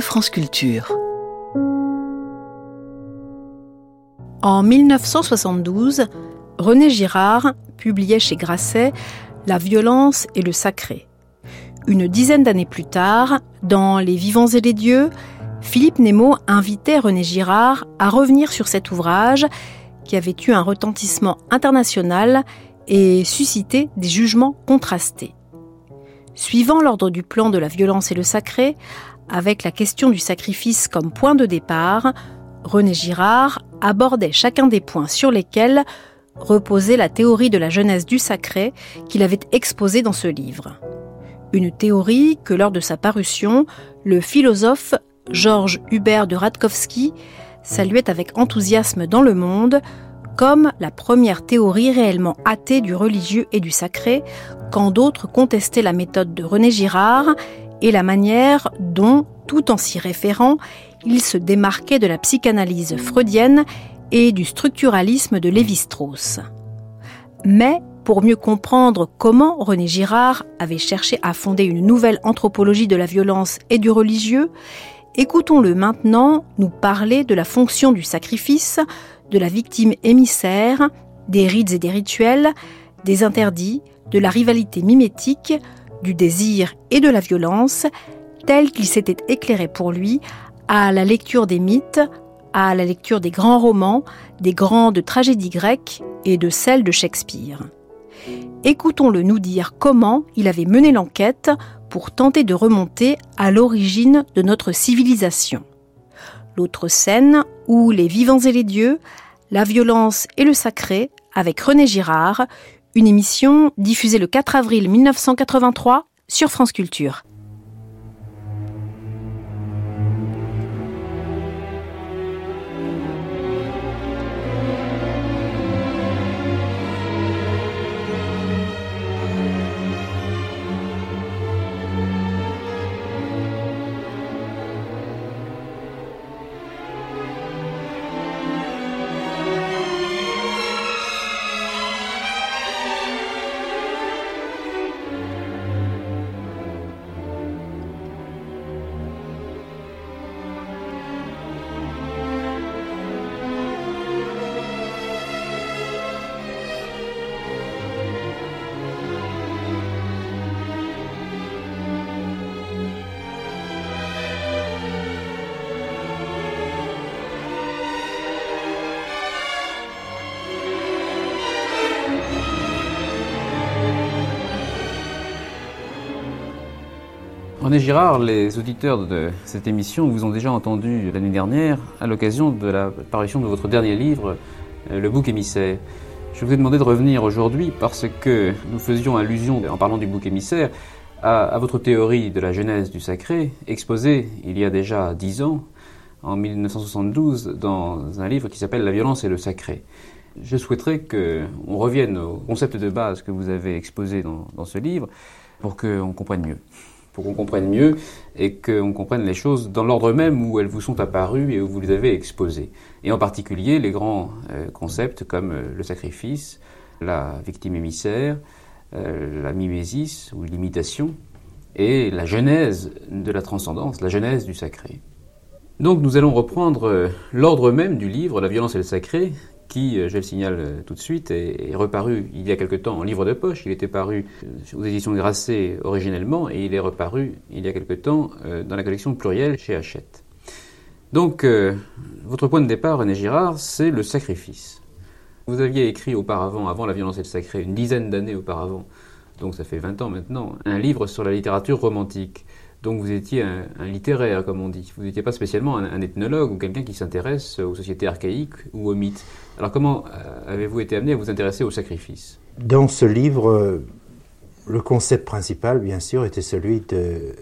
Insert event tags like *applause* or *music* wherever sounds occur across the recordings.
France Culture. En 1972, René Girard publiait chez Grasset La violence et le sacré. Une dizaine d'années plus tard, dans Les vivants et les dieux, Philippe Nemo invitait René Girard à revenir sur cet ouvrage qui avait eu un retentissement international et suscité des jugements contrastés. Suivant l'ordre du plan de la violence et le sacré, avec la question du sacrifice comme point de départ, René Girard abordait chacun des points sur lesquels reposait la théorie de la jeunesse du sacré qu'il avait exposée dans ce livre. Une théorie que lors de sa parution, le philosophe Georges Hubert de Radkowski saluait avec enthousiasme dans le monde comme la première théorie réellement athée du religieux et du sacré, quand d'autres contestaient la méthode de René Girard et la manière dont, tout en s'y référant, il se démarquait de la psychanalyse freudienne et du structuralisme de Lévi-Strauss. Mais pour mieux comprendre comment René Girard avait cherché à fonder une nouvelle anthropologie de la violence et du religieux, écoutons-le maintenant nous parler de la fonction du sacrifice, de la victime émissaire, des rites et des rituels, des interdits, de la rivalité mimétique, du désir et de la violence, tel qu'il s'était éclairé pour lui à la lecture des mythes, à la lecture des grands romans, des grandes tragédies grecques et de celles de Shakespeare. Écoutons-le nous dire comment il avait mené l'enquête pour tenter de remonter à l'origine de notre civilisation. L'autre scène où les vivants et les dieux, la violence et le sacré, avec René Girard, une émission diffusée le 4 avril 1983 sur France Culture. René Girard, les auditeurs de cette émission vous ont déjà entendu l'année dernière à l'occasion de la parution de votre dernier livre, euh, Le bouc émissaire. Je vous ai demandé de revenir aujourd'hui parce que nous faisions allusion, en parlant du bouc émissaire, à, votre théorie de la genèse du sacré, exposée il y a déjà dix ans, en 1972, dans un livre qui s'appelle La violence et le sacré. Je souhaiterais qu'on revienne au concept de base que vous avez exposé dans, dans ce livre pour qu'on comprenne mieux pour qu'on comprenne mieux et qu'on comprenne les choses dans l'ordre même où elles vous sont apparues et où vous les avez exposées. Et en particulier les grands euh, concepts comme euh, le sacrifice, la victime émissaire, euh, la mimésis ou l'imitation, et la genèse de la transcendance, la genèse du sacré. Donc nous allons reprendre l'ordre même du livre La violence et le sacré, qui, euh, je le signale euh, tout de suite, est, reparu il y a quelque temps en livre de poche. Il était paru euh, aux éditions Grasset originellement et il est reparu il y a quelque temps dans la collection plurielle chez Hachette. Donc, votre point de départ, René Girard, c'est le sacrifice. Vous aviez écrit auparavant, avant La violence et le sacré, une dizaine d'années auparavant, donc ça fait 20 ans maintenant, un livre sur la littérature romantique. Donc vous étiez un, littéraire, comme on dit. Vous n'étiez pas spécialement un, ethnologue ou quelqu'un qui s'intéresse aux sociétés archaïques ou aux mythes. Alors comment euh, avez-vous été amené à vous intéresser au sacrifice? Dans ce livre, le concept principal, bien sûr, était celui de,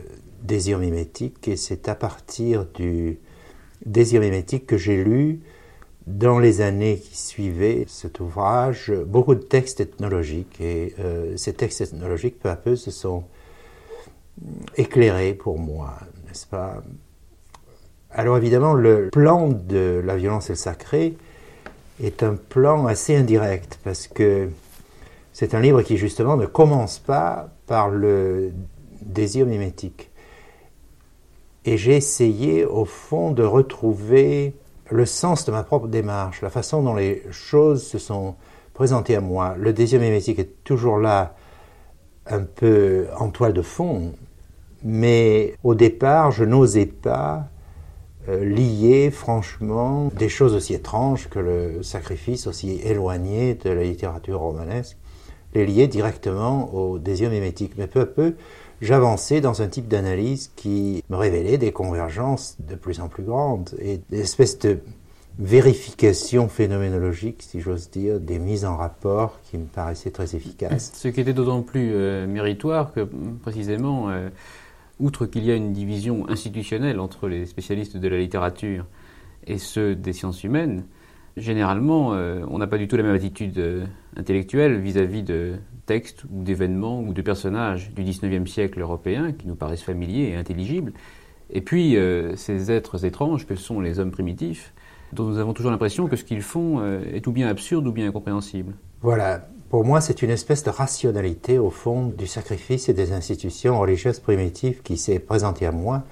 désir mimétique et c'est à partir du désir mimétique que j'ai lu dans les années qui suivaient cet ouvrage beaucoup de textes ethnologiques et euh, ces textes ethnologiques peu à peu se sont éclairés pour moi, n'est-ce pas? Alors évidemment le plan de la violence et le sacré est un plan assez indirect parce que c'est un livre qui justement ne commence pas par le désir mimétique. Et j'ai essayé au fond de retrouver le sens de ma propre démarche, la façon dont les choses se sont présentées à moi. Le désir mimétique est toujours là, un peu en toile de fond, mais au départ, je n'osais pas euh, lier franchement des choses aussi étranges que le sacrifice, aussi éloigné de la littérature romanesque, les lier directement au désir mimétique. Mais peu à peu, j'avançais dans un type d'analyse qui me révélait des convergences de plus en plus grandes et des espèces de vérification phénoménologique, si j'ose dire, des mises en rapport qui me paraissaient très efficaces. Ce qui était d'autant plus euh, méritoire que, précisément, euh, outre qu'il y a une division institutionnelle entre les spécialistes de la littérature et ceux des sciences humaines, généralement, euh, on n'a pas du tout la même attitude euh, intellectuelle vis-à-vis de textes ou d'événements ou de personnages du XIXe siècle européen qui nous paraissent familiers et intelligibles, et puis euh, ces êtres étranges que sont les hommes primitifs, dont nous avons toujours l'impression que ce qu'ils font est ou bien absurde ou bien incompréhensible. Voilà, pour moi, c'est une espèce de rationalité au fond du sacrifice et des institutions religieuses primitives qui s'est présentée à moi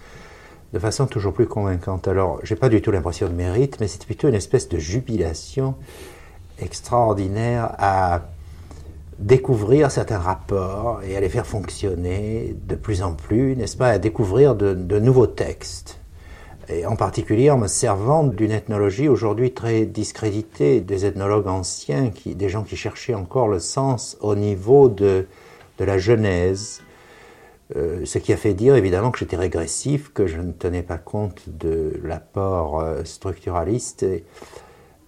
de façon toujours plus convaincante. Alors, j'ai pas du tout l'impression de mérite, mais c'est plutôt une espèce de jubilation extraordinaire à découvrir certains rapports et à les faire fonctionner de plus en plus, n'est-ce pas, à découvrir de, de nouveaux textes et en particulier en me servant d'une ethnologie aujourd'hui très discréditée, des ethnologues anciens, des gens qui cherchaient encore le sens au niveau de, de la Genèse, euh, ce qui a fait dire évidemment que j'étais régressif, que je ne tenais pas compte de l'apport euh, structuraliste.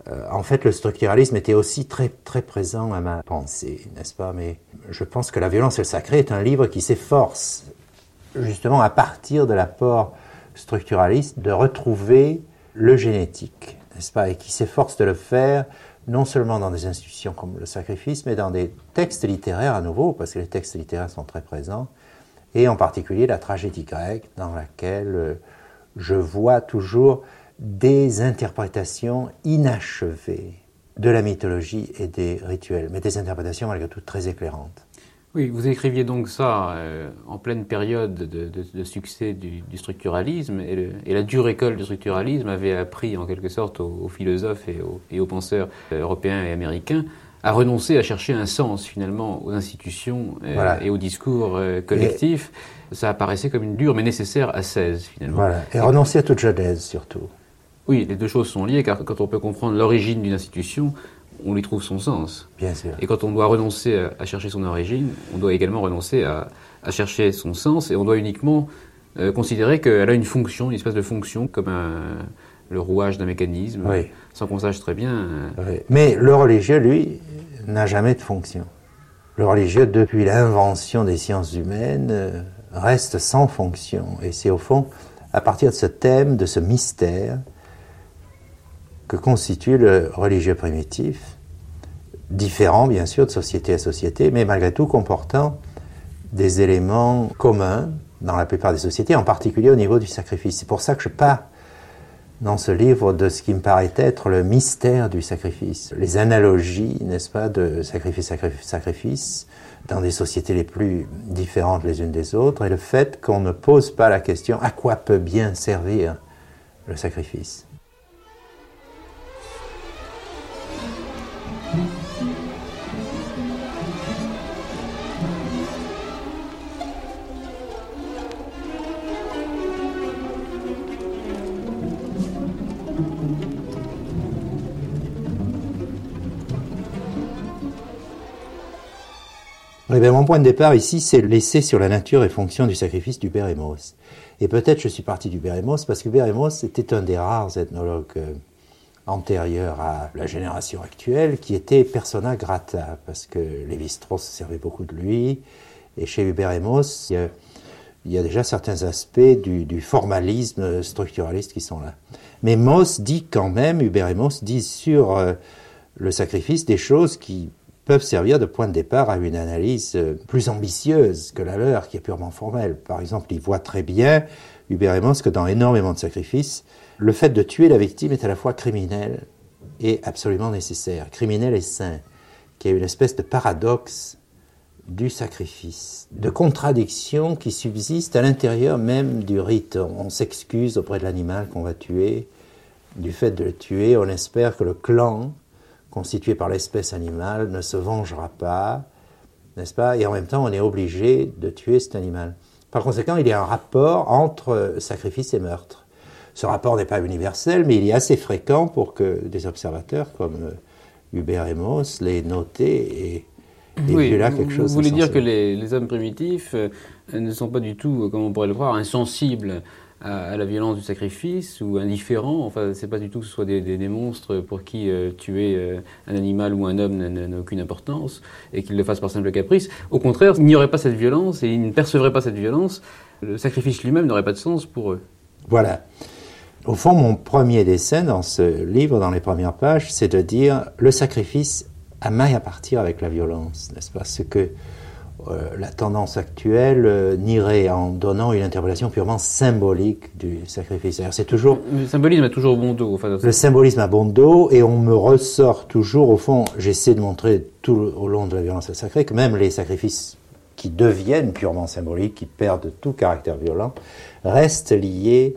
Euh, en fait, le structuralisme était aussi très, très présent à ma pensée, n'est-ce pas? Mais je pense que La violence et le sacré est un livre qui s'efforce, justement, à partir de l'apport structuraliste de retrouver le génétique, n'est-ce pas, et qui s'efforce de le faire non seulement dans des institutions comme le sacrifice, mais dans des textes littéraires à nouveau, parce que les textes littéraires sont très présents, et en particulier la tragédie grecque, dans laquelle euh, je vois toujours des interprétations inachevées de la mythologie et des rituels, mais des interprétations malgré tout très éclairantes. Oui, vous écriviez donc ça euh, en pleine période de, succès du, structuralisme, et, la dure école du structuralisme avait appris en quelque sorte aux, philosophes et aux, penseurs européens et américains à renoncer à chercher un sens finalement aux institutions euh, et aux discours euh, collectifs. Ça apparaissait comme une dure mais nécessaire ascèse finalement. Voilà. Et, renoncer à toute genèse surtout. Oui, les deux choses sont liées car quand on peut comprendre l'origine d'une institution, on lui trouve son sens. Bien sûr. Et quand on doit renoncer à, chercher son origine, on doit également renoncer à, chercher son sens et on doit uniquement euh, considérer qu'elle a une fonction, une espèce de fonction, comme le rouage d'un mécanisme, sans qu'on sache très bien. Euh, Mais le religieux, lui, n'a jamais de fonction. Le religieux, depuis l'invention des sciences humaines, euh, reste sans fonction. Et c'est au fond, à partir de ce thème, de ce mystère, que constitue le religieux primitif, différent bien sûr de société à société, mais malgré tout comportant des éléments communs dans la plupart des sociétés, en particulier au niveau du sacrifice. C'est pour ça que je pars dans ce livre de ce qui me paraît être le mystère du sacrifice, les analogies, n'est-ce pas, de sacrifice, sacrifice, sacrifice, dans des sociétés les plus différentes les unes des autres, et le fait qu'on ne pose pas la question à quoi peut bien servir le sacrifice? Eh mon point de départ ici, c'est l'essai sur la nature et fonction du sacrifice du Bérémos. Et peut-être je suis parti du Bérémos parce que Bérémos était un des rares ethnologues euh, antérieurs à la génération actuelle qui était persona grata, parce que Lévi-Strauss servait beaucoup de lui. Et chez Bérémos, il y a il y a déjà certains aspects du, formalisme structuraliste qui sont là. Mais Moss dit quand même, Hubert et Moss disent sur euh, le sacrifice des choses qui peuvent servir de point de départ à une analyse euh, plus ambitieuse que la leur, qui est purement formelle. Par exemple, il voit très bien, Hubert et Moss, que dans énormément de sacrifices, le fait de tuer la victime est à la fois criminel et absolument nécessaire, criminel et saint, qui est une espèce de paradoxe du sacrifice, de contradiction qui subsiste à l'intérieur même du rite. On s'excuse auprès de l'animal qu'on va tuer. Du fait de le tuer, on espère que le clan constitué par l'espèce animale ne se vengera pas, n'est-ce pas? Et en même temps, on est obligé de tuer cet animal. Par conséquent, il y a un rapport entre sacrifice et meurtre. Ce rapport n'est pas universel, mais il est assez fréquent pour que des observateurs comme euh, Hubert Moss l'aient noté et oui, là quelque chose. Vous voulez dire que les, hommes primitifs euh, ne sont pas du tout, comme on pourrait le voir, insensibles à, la violence du sacrifice ou indifférents. Enfin, c'est pas du tout que ce soit des, monstres pour qui euh, tuer euh, un animal ou un homme n'a aucune importance et qu'ils le fassent par simple caprice. Au contraire, il n'y aurait pas cette violence et ils ne percevraient pas cette violence. Le sacrifice lui-même n'aurait pas de sens pour eux. Voilà. Au fond, mon premier dessin dans ce livre, dans les premières pages, c'est de dire le sacrifice à maille à partir avec la violence, n'est-ce pas? Que la tendance actuelle euh, nierait en donnant une interprétation purement symbolique du sacrifice. C'est toujours le symbolisme a toujours bon dos. le symbolisme a bon dos et on me ressort toujours au fond. J'essaie de montrer tout au long de la violence sacrée que même les sacrifices qui deviennent purement symboliques, qui perdent tout caractère violent, restent liés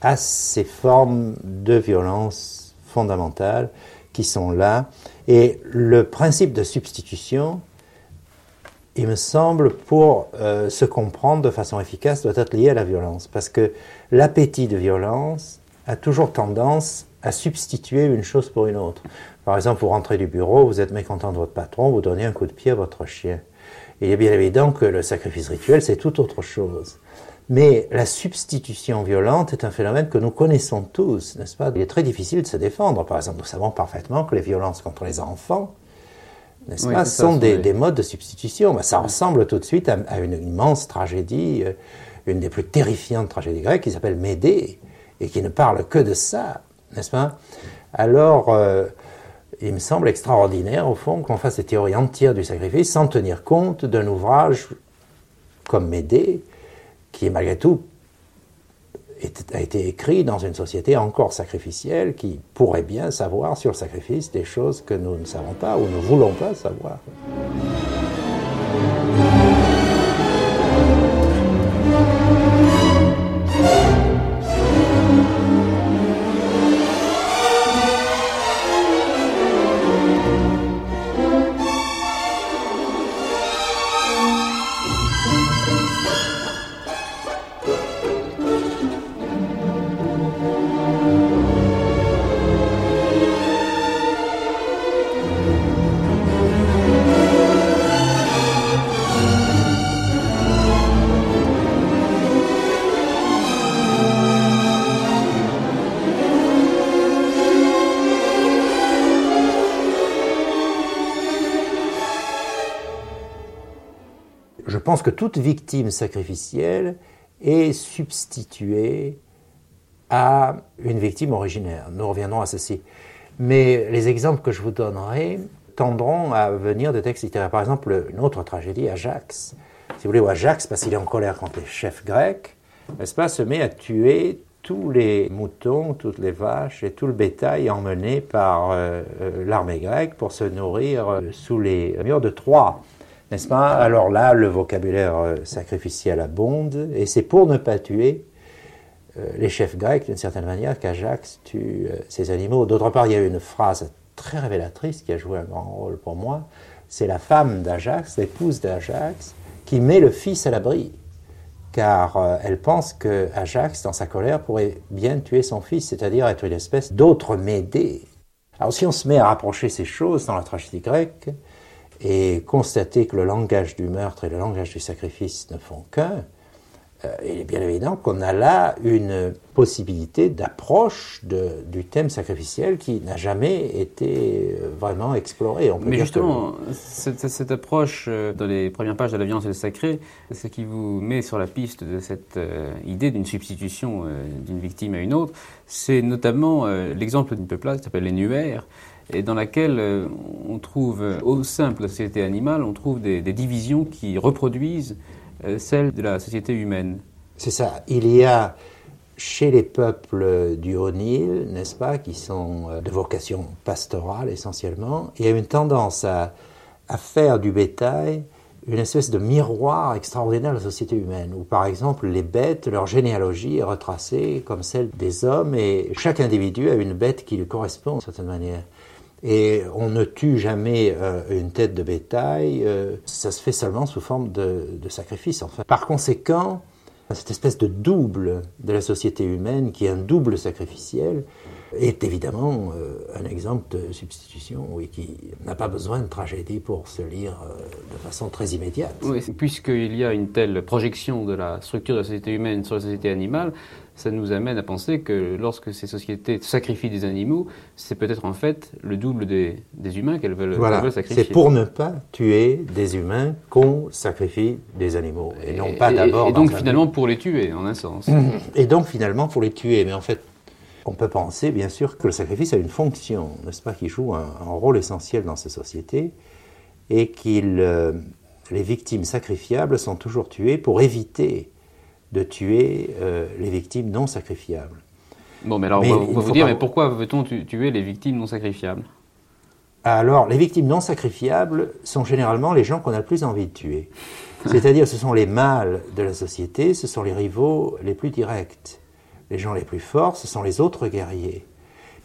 à ces formes de violence fondamentales qui sont là et le principe de substitution, il me semble, pour euh, se comprendre de façon efficace, doit être lié à la violence. Parce que l'appétit de violence a toujours tendance à substituer une chose pour une autre. Par exemple, vous rentrez du bureau, vous êtes mécontent de votre patron, vous donnez un coup de pied à votre chien. il est bien évident que le sacrifice rituel, c'est tout autre chose. Mais la substitution violente est un phénomène que nous connaissons tous, n'est-ce pas? Il est très difficile de se défendre. Par exemple, nous savons parfaitement que les violences contre les enfants, n'est-ce pas, sont des, modes de substitution. Ben, ça ressemble tout de suite à, une immense tragédie, euh, une des plus terrifiantes tragédies grecques qui s'appelle Médée et qui ne parle que de ça, n'est-ce pas? Alors, euh, il me semble extraordinaire, au fond, qu'on fasse des théories entières du sacrifice sans tenir compte d'un ouvrage comme Médée, qui malgré tout a été écrit dans une société encore sacrificielle qui pourrait bien savoir sur le sacrifice des choses que nous ne savons pas ou ne voulons pas savoir. Que toute victime sacrificielle est substituée à une victime originaire. Nous reviendrons à ceci. Mais les exemples que je vous donnerai tendront à venir de textes littéraires. Par exemple, une autre tragédie, Ajax. Si vous voulez, Ajax, parce qu'il est en colère contre les chefs grecs, n'est-ce pas, se met à tuer tous les moutons, toutes les vaches et tout le bétail emmené par euh, euh, l'armée grecque pour se nourrir euh, sous les murs de Troie n'est-ce pas? Alors là, le vocabulaire euh, sacrificiel abonde, et c'est pour ne pas tuer euh, les chefs grecs, d'une certaine manière, qu'Ajax tue euh, ces animaux. D'autre part, il y a une phrase très révélatrice qui a joué un grand rôle pour moi. C'est la femme d'Ajax, l'épouse d'Ajax, qui met le fils à l'abri, car elle pense que Ajax, dans sa colère, pourrait bien tuer son fils, c'est-à-dire être une espèce d'autre Médée. Alors si on se met à rapprocher ces choses dans la tragédie grecque, et constater que le langage du meurtre et le langage du sacrifice ne font qu'un, euh, il est bien évident qu'on a là une possibilité d'approche du thème sacrificiel qui n'a jamais été euh, vraiment exploré. Mais justement, cette, approche euh, dans les premières pages de la violence et le sacré, ce qui vous met sur la piste de cette idée d'une substitution d'une victime à une autre, c'est notamment l'exemple d'une peuplade qui s'appelle les et dans laquelle on trouve, au sein de la société animale, on trouve des divisions qui reproduisent euh, celle de la société humaine. C'est ça. Il y a chez les peuples du Haut-Nil, n'est-ce pas, qui sont euh, de vocation pastorale essentiellement, il y a une tendance à, faire du bétail une espèce de miroir extraordinaire de la société humaine, où par exemple les bêtes, leur généalogie est retracée comme celle des hommes, et chaque individu a une bête qui lui correspond d'une certaine manière. Et on ne tue jamais euh, une tête de bétail, euh, ça se fait seulement sous forme de, sacrifice. Enfin. Par conséquent, cette espèce de double de la société humaine, qui est un double sacrificiel, est évidemment euh, un exemple de substitution oui, qui n'a pas besoin de tragédie pour se lire de façon très immédiate. Oui, puisqu'il y a une telle projection de la structure de la société humaine sur la société animale, ça nous amène à penser que lorsque ces sociétés sacrifient des animaux, c'est peut-être en fait le double des, humains qu'elles veulent, voilà. sacrifier. C'est pour ne pas tuer des humains qu'on sacrifie des animaux, et, non pas d'abord. Et, donc finalement pour les tuer, en un sens. Et donc finalement pour les tuer, mais en fait, on peut penser bien sûr que le sacrifice a une fonction, n'est-ce pas, qui joue un, rôle essentiel dans ces sociétés, et que euh, les victimes sacrifiables sont toujours tuées pour éviter de tuer euh, les victimes non sacrifiables. Bon, mais alors on va, vous dire, mais pourquoi veut-on tuer les victimes non sacrifiables? Alors, les victimes non sacrifiables sont généralement les gens qu'on a le plus envie de tuer. C'est-à-dire, ce sont les mâles de la société, ce sont les rivaux les plus directs. Les gens les plus forts, ce sont les autres guerriers.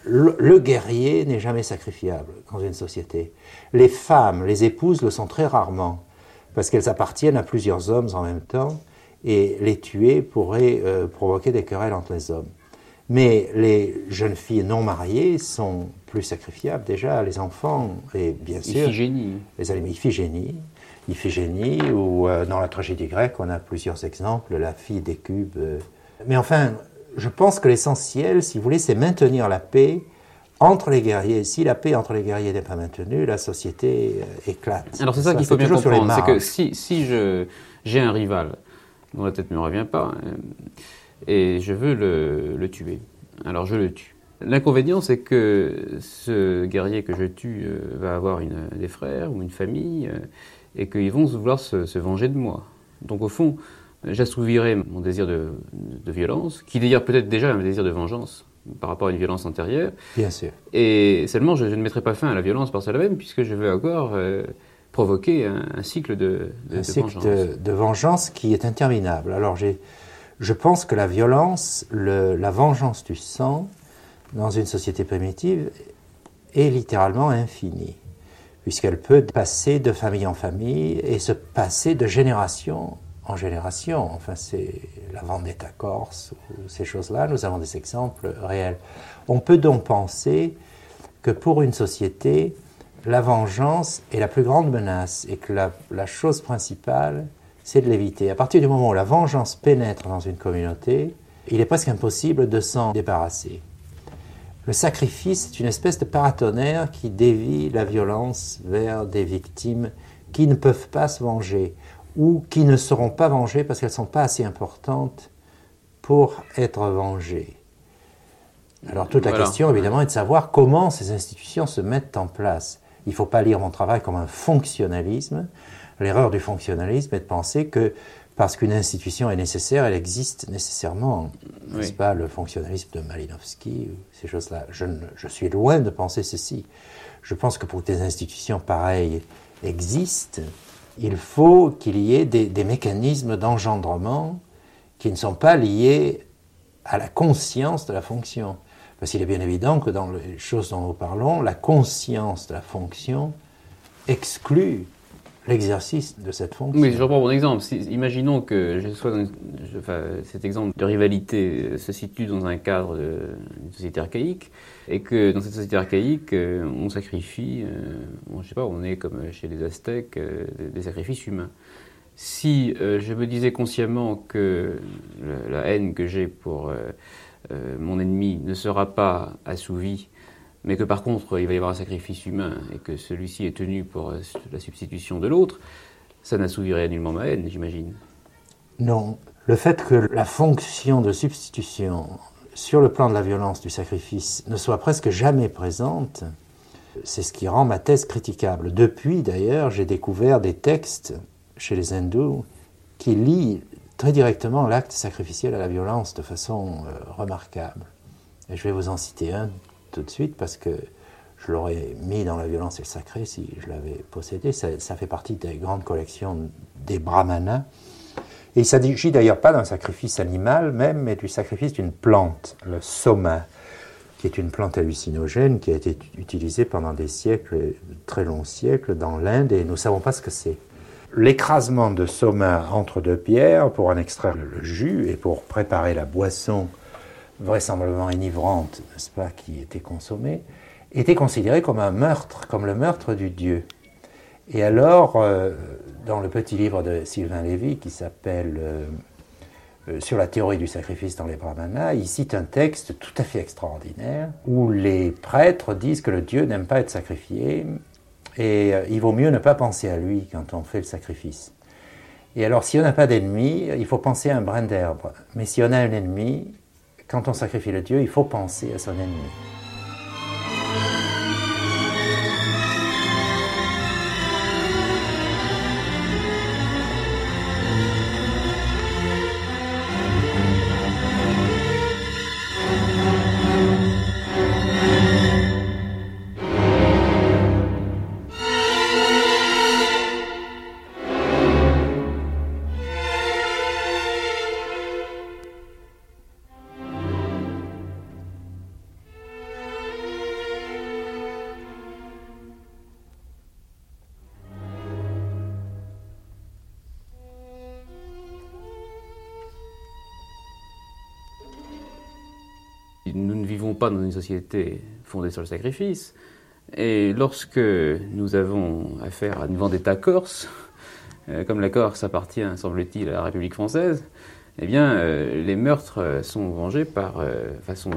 le guerrier n'est jamais sacrifiable dans une société. Les femmes, les épouses le sont très rarement, parce qu'elles appartiennent à plusieurs hommes en même temps et les tuer pourrait euh, provoquer des querelles entre les hommes. Mais les jeunes filles non mariées sont plus sacrifiables déjà, les enfants, et bien sûr... Iphigénie. Les animaux, Iphigénie, Iphigénie, ou euh, dans la tragédie grecque, on a plusieurs exemples, la fille des cubes. Euh. Mais enfin, je pense que l'essentiel, si vous voulez, c'est maintenir la paix entre les guerriers. Si la paix entre les guerriers n'est pas maintenue, la société éclate. Alors c'est ça, qu'il faut bien comprendre, c'est que si, si j'ai un rival dont la tête ne me revient pas, euh, et je veux le, tuer. Alors je le tue. L'inconvénient, c'est que ce guerrier que je tue euh, va avoir une, des frères ou une famille, euh, et qu'ils vont vouloir se, venger de moi. Donc au fond, j'assouvirai mon désir de, violence, qui d'ailleurs peut-être déjà un désir de vengeance par rapport à une violence antérieure. Bien sûr. Et seulement, je, ne mettrai pas fin à la violence par cela même, puisque je veux encore provoquer un, cycle de, de, un cycle De, vengeance qui est interminable. Alors je pense que la violence, la vengeance du sang, dans une société primitive, est littéralement infinie, puisqu'elle peut passer de famille en famille et se passer de génération en génération. Enfin, c'est la vendetta corse ou ces choses-là, nous avons des exemples réels. On peut donc penser que pour une société, la vengeance est la plus grande menace et que la, chose principale, c'est de l'éviter. À partir du moment où la vengeance pénètre dans une communauté, il est presque impossible de s'en débarrasser. Le sacrifice est une espèce de paratonnerre qui dévie la violence vers des victimes qui ne peuvent pas se venger ou qui ne seront pas vengées parce qu'elles ne sont pas assez importantes pour être vengées. Alors toute la question évidemment est de savoir comment ces institutions se mettent en place. Il ne faut pas lire mon travail comme un fonctionnalisme. L'erreur du fonctionnalisme est de penser que parce qu'une institution est nécessaire, elle existe nécessairement. N'est-ce pas le fonctionnalisme de Malinowski, ces choses-là? Je, je, suis loin de penser ceci. Je pense que pour que des institutions pareilles existent, il faut qu'il y ait des, des mécanismes d'engendrement qui ne sont pas liés à la conscience de la fonction. Parce qu'il est bien évident que dans les choses dont nous parlons, la conscience de la fonction exclut l'exercice de cette fonction. Oui, je reprends mon exemple. imaginons que cet exemple de rivalité se situe dans un cadre d'une société archaïque et que dans cette société archaïque, euh, on sacrifie, euh, je sais pas, on est comme chez les Aztèques, euh, des sacrifices humains. si je me disais consciemment que la, haine que j'ai pour mon ennemi ne sera pas assouvie, mais que par contre il va y avoir un sacrifice humain et que celui-ci est tenu pour la substitution de l'autre, ça n'assouvirait nullement ma haine, j'imagine. Non. Le fait que la fonction de substitution sur le plan de la violence du sacrifice ne soit presque jamais présente, c'est ce qui rend ma thèse critiquable. Depuis, d'ailleurs, j'ai découvert des textes chez les hindous qui lient très directement l'acte sacrificiel à la violence de façon euh, remarquable. Et je vais vous en citer un tout de suite parce que je l'aurais mis dans la violence et le sacré si je l'avais possédé. Ça, ça, fait partie des grandes collections des brahmanas. Et il ne s'agit d'ailleurs pas d'un sacrifice animal même, mais du sacrifice d'une plante, le soma, qui est une plante hallucinogène qui a été utilisée pendant des siècles, très longs siècles, dans l'Inde, et nous ne savons pas ce que c'est. L'écrasement de soma entre deux pierres pour en extraire le jus et pour préparer la boisson vraisemblablement enivrante, n'est-ce pas, qui était consommée, était considéré comme un meurtre, comme le meurtre du dieu. Et alors, euh, dans le petit livre de Sylvain Lévy qui s'appelle euh, euh, Sur la théorie du sacrifice dans les brahmanas, il cite un texte tout à fait extraordinaire où les prêtres disent que le dieu n'aime pas être sacrifié et il vaut mieux ne pas penser à lui quand on fait le sacrifice. Et alors, si on n'a pas d'ennemi, il faut penser à un brin d'herbe. Mais si on a un ennemi, quand on sacrifie le dieu, il faut penser à son ennemi. Dans une société fondée sur le sacrifice. Et lorsque nous avons affaire à une vendetta corse, euh, comme la Corse appartient, semble-t-il, à la République française, eh bien, euh, les meurtres sont vengés par euh, façon.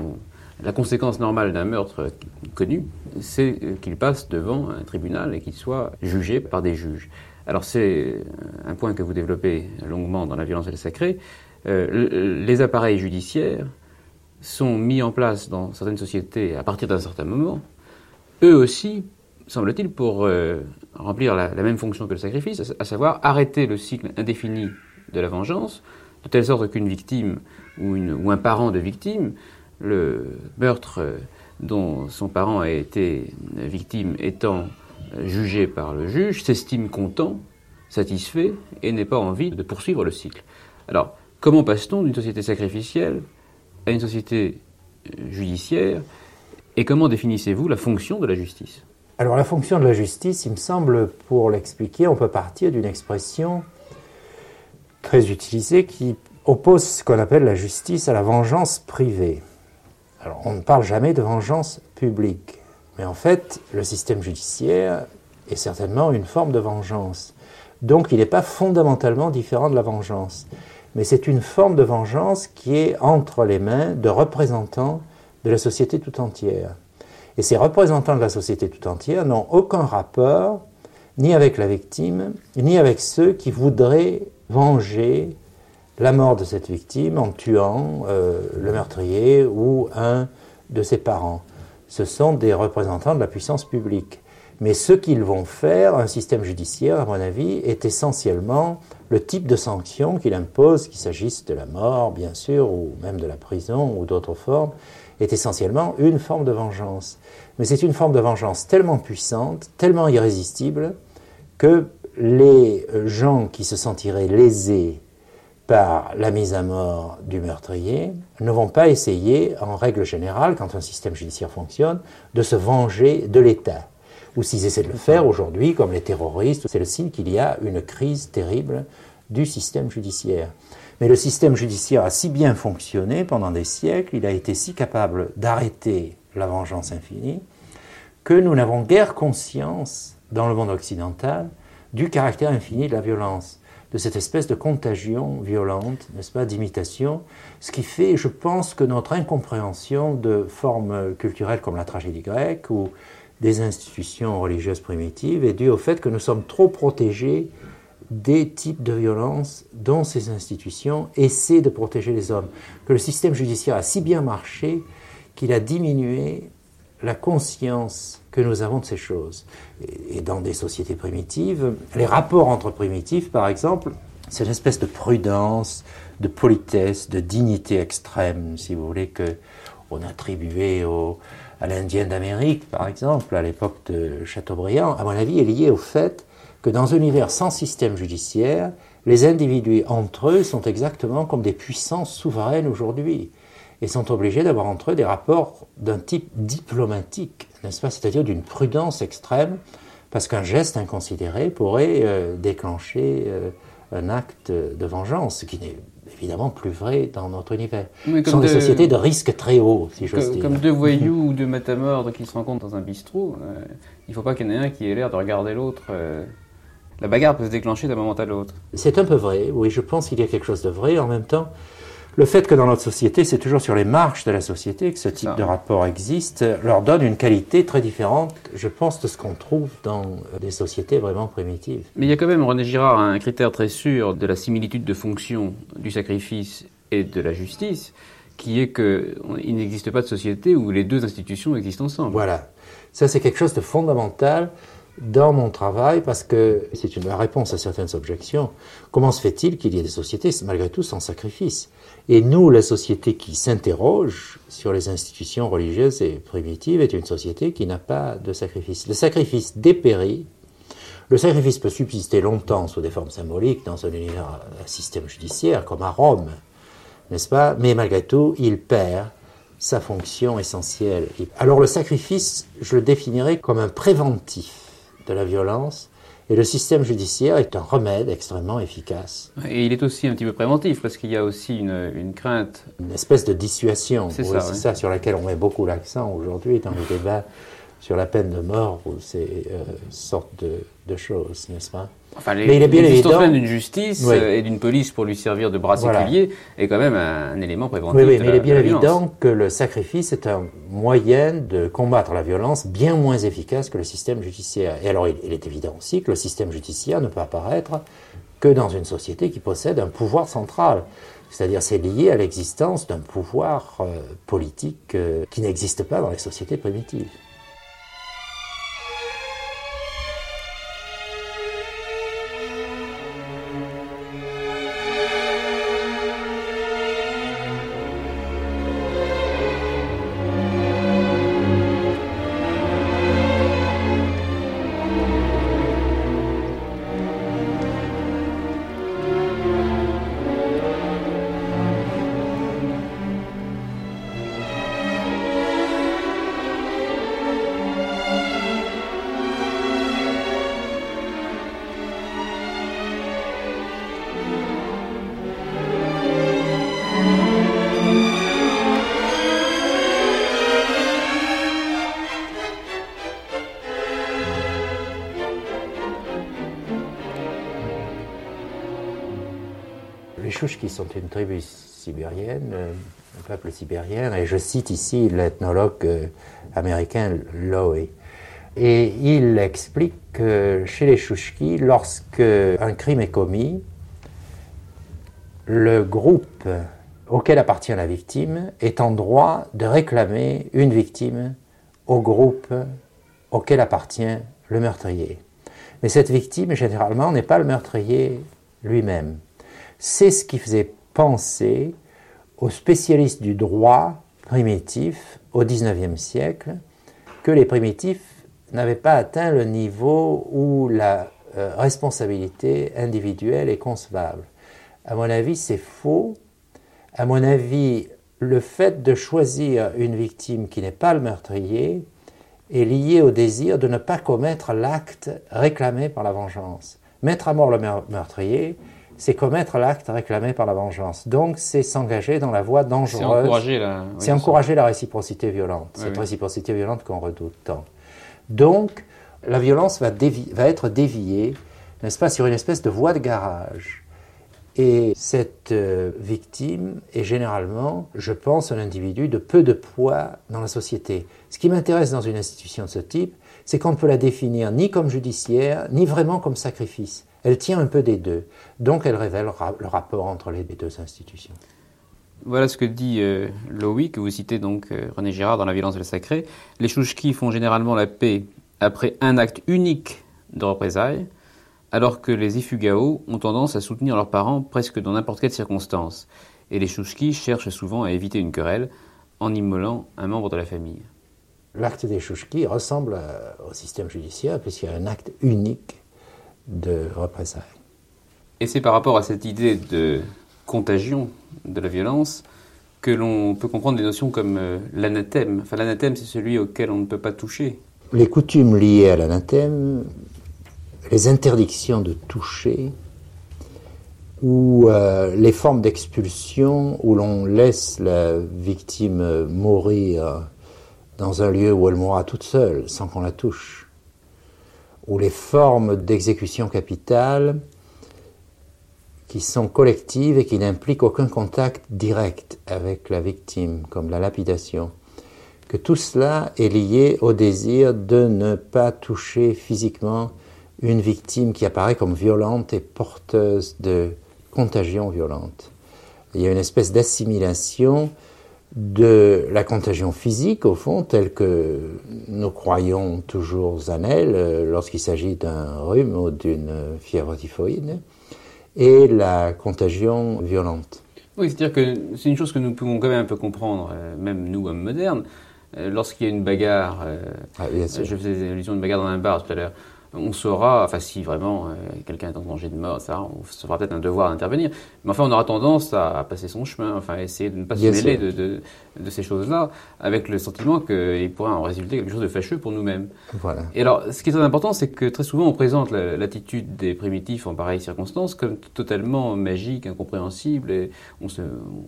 La conséquence normale d'un meurtre connu, c'est qu'il passe devant un tribunal et qu'il soit jugé par des juges. Alors, c'est un point que vous développez longuement dans la violence et le sacré. les appareils judiciaires sont mis en place dans certaines sociétés à partir d'un certain moment, eux aussi, semble-t-il, pour euh, remplir la, même fonction que le sacrifice, à, savoir arrêter le cycle indéfini de la vengeance, de telle sorte qu'une victime ou, ou, un parent de victime, le meurtre dont son parent a été victime étant jugé par le juge, s'estime content, satisfait et n'ait pas envie de poursuivre le cycle. Alors, comment passe-t-on d'une société sacrificielle à une société euh, judiciaire et comment définissez-vous la fonction de la justice? Alors la fonction de la justice, il me semble, pour l'expliquer, on peut partir d'une expression très utilisée qui oppose ce qu'on appelle la justice à la vengeance privée. Alors on ne parle jamais de vengeance publique, mais en fait le système judiciaire est certainement une forme de vengeance. Donc il n'est pas fondamentalement différent de la vengeance mais c'est une forme de vengeance qui est entre les mains de représentants de la société tout entière. Et ces représentants de la société tout entière n'ont aucun rapport ni avec la victime, ni avec ceux qui voudraient venger la mort de cette victime en tuant euh, le meurtrier ou un de ses parents. Ce sont des représentants de la puissance publique. Mais ce qu'ils vont faire, un système judiciaire, à mon avis, est essentiellement le type de sanction qu'il impose, qu'il s'agisse de la mort, bien sûr, ou même de la prison ou d'autres formes, est essentiellement une forme de vengeance. Mais c'est une forme de vengeance tellement puissante, tellement irrésistible, que les gens qui se sentiraient lésés par la mise à mort du meurtrier ne vont pas essayer, en règle générale, quand un système judiciaire fonctionne, de se venger de l'État ou s'ils essaient de le faire aujourd'hui, comme les terroristes, c'est le signe qu'il y a une crise terrible du système judiciaire. Mais le système judiciaire a si bien fonctionné pendant des siècles, il a été si capable d'arrêter la vengeance infinie, que nous n'avons guère conscience, dans le monde occidental, du caractère infini de la violence. de cette espèce de contagion violente, n'est-ce pas, d'imitation, ce qui fait, je pense, que notre incompréhension de formes culturelles comme la tragédie grecque ou des institutions religieuses primitives est due au fait que nous sommes trop protégés des types de violences dont ces institutions essaient de protéger les hommes. Que le système judiciaire a si bien marché qu'il a diminué la conscience que nous avons de ces choses. Et dans des sociétés primitives, les rapports entre primitifs, par exemple, c'est espèce de prudence, de politesse, de dignité extrême, si vous voulez, que on attribuait à l'Indien d'Amérique, par exemple, à l'époque de Chateaubriand, à mon avis, est lié au fait que dans un univers sans système judiciaire, les individus entre eux sont exactement comme des puissances souveraines aujourd'hui et sont obligés d'avoir entre eux des rapports d'un type diplomatique, n'est-ce pas C'est-à-dire d'une prudence extrême, parce qu'un geste inconsidéré pourrait euh, déclencher euh, un acte de vengeance, ce qui n'est évidemment plus vrai dans notre univers. Ce sont des sociétés de risque très haut, si j'ose dire. Comme deux voyous *laughs* ou deux matamordes qui se rencontrent dans un bistrot, euh, il ne faut pas qu'il y en ait un qui ait l'air de regarder l'autre. La bagarre peut se déclencher d'un moment à l'autre. C'est un peu vrai, oui, je pense qu'il y a quelque chose de vrai. En même temps, le fait que dans notre société, c'est toujours sur les marches de la société que ce type de rapport existe, leur donne une qualité très différente, je pense, de ce qu'on trouve dans des sociétés vraiment primitives. Mais il y a quand même, René Girard, un critère très sûr de la similitude de fonction du sacrifice et de la justice, qui est qu'il n'existe pas de société où les deux institutions existent ensemble. Voilà. Ça, c'est quelque chose de fondamental dans mon travail parce que c'est une réponse à certaines objections. Comment se fait-il qu'il y ait des sociétés malgré tout sans sacrifice? Et nous, la société qui s'interroge sur les institutions religieuses et primitives est une société qui n'a pas de sacrifice. Le sacrifice dépérit. Le sacrifice peut subsister longtemps sous des formes symboliques dans un univers, un système judiciaire comme à Rome, n'est-ce pas? Mais malgré tout, il perd sa fonction essentielle. Alors le sacrifice, je le définirais comme un préventif de la violence. Et le système judiciaire est un remède extrêmement efficace. Et il est aussi un petit peu préventif, parce qu'il y a aussi une, crainte. Une espèce de dissuasion. C'est ça, ça, sur laquelle on met beaucoup l'accent aujourd'hui dans le débat sur la peine de mort ou ces euh, sortes de, choses, n'est-ce pas? Enfin, mais il est bien évident d'une justice et d'une police pour lui servir de bras séculier est quand même un, élément préventif. Oui, mais il est bien évident que le sacrifice est un moyen de combattre la violence bien moins efficace que le système judiciaire. Et alors, il, est évident aussi que le système judiciaire ne peut apparaître que dans une société qui possède un pouvoir central. C'est-à-dire, c'est lié à l'existence d'un pouvoir euh, politique euh, qui n'existe pas dans les sociétés primitives. Sont une tribu sibérienne, un peuple sibérien, et je cite ici l'ethnologue euh, américain Lowe. Et il explique que chez les Chouchki, lorsque un crime est commis, le groupe auquel appartient la victime est en droit de réclamer une victime au groupe auquel appartient le meurtrier. Mais cette victime, généralement, n'est pas le meurtrier lui-même c'est ce qui faisait penser aux spécialistes du droit primitif au XIXe siècle que les primitifs n'avaient pas atteint le niveau où la euh, responsabilité individuelle est concevable. À mon avis, c'est faux. À mon avis, le fait de choisir une victime qui n'est pas le meurtrier est lié au désir de ne pas commettre l'acte réclamé par la vengeance. Mettre à mort le meurtrier, c'est commettre l'acte réclamé par la vengeance. Donc, c'est s'engager dans la voie dangereuse. C'est encourager la, c'est encourager la réciprocité violente, cette réciprocité violente qu'on redoute tant. Donc, la violence va, va être déviée, n'est-ce pas, sur une espèce de voie de garage Et cette euh, victime est généralement, je pense, un individu de peu de poids dans la société. Ce qui m'intéresse dans une institution de ce type, c'est qu'on ne peut la définir ni comme judiciaire, ni vraiment comme sacrifice. Elle tient un peu des deux. Donc elle révèle le rapport entre les deux institutions. Voilà ce que dit euh, Loïc, que vous citez donc euh, René Girard dans La violence et le sacré. Les chouchkis font généralement la paix après un acte unique de représailles, alors que les ifugao ont tendance à soutenir leurs parents presque dans n'importe quelle circonstance. Et les chouchkis cherchent souvent à éviter une querelle en immolant un membre de la famille. L'acte des chouchkis ressemble au système judiciaire puisqu'il y a un acte unique de représailles. Et c'est par rapport à cette idée de contagion de la violence que l'on peut comprendre des notions comme euh, l'anathème. Enfin, l'anathème, c'est celui auquel on ne peut pas toucher. Les coutumes liées à l'anathème, les interdictions de toucher, ou euh, les formes d'expulsion où l'on laisse la victime mourir dans un lieu où elle mourra toute seule, sans qu'on la touche, ou les formes d'exécution capitale qui sont collectives et qui n'impliquent aucun contact direct avec la victime, comme la lapidation, que tout cela est lié au désir de ne pas toucher physiquement une victime qui apparaît comme violente et porteuse de contagion violente. Il y a une espèce d'assimilation de la contagion physique, au fond, telle que nous croyons toujours en elle euh, lorsqu'il s'agit d'un rhume ou d'une fièvre typhoïde, et la contagion violente. Oui, c'est-à-dire que c'est une chose que nous pouvons quand même un peu comprendre, euh, même nous, hommes modernes. Euh, lorsqu'il y a une bagarre, euh, ah, je faisais allusion à une bagarre dans un bar tout à l'heure, on saura, enfin si vraiment euh, quelqu'un est en danger de mort, ça, on se fera peut-être un devoir d'intervenir. Mais enfin, on aura tendance à, passer son chemin, enfin essayer de ne pas se mêler de, de, ces choses-là, avec le sentiment qu'il pourrait en résulter quelque chose de fâcheux pour nous-mêmes. Voilà. Et alors, ce qui est très important, c'est que très souvent, on présente l'attitude des primitifs en pareilles circonstances comme totalement magique, incompréhensible, et on, se,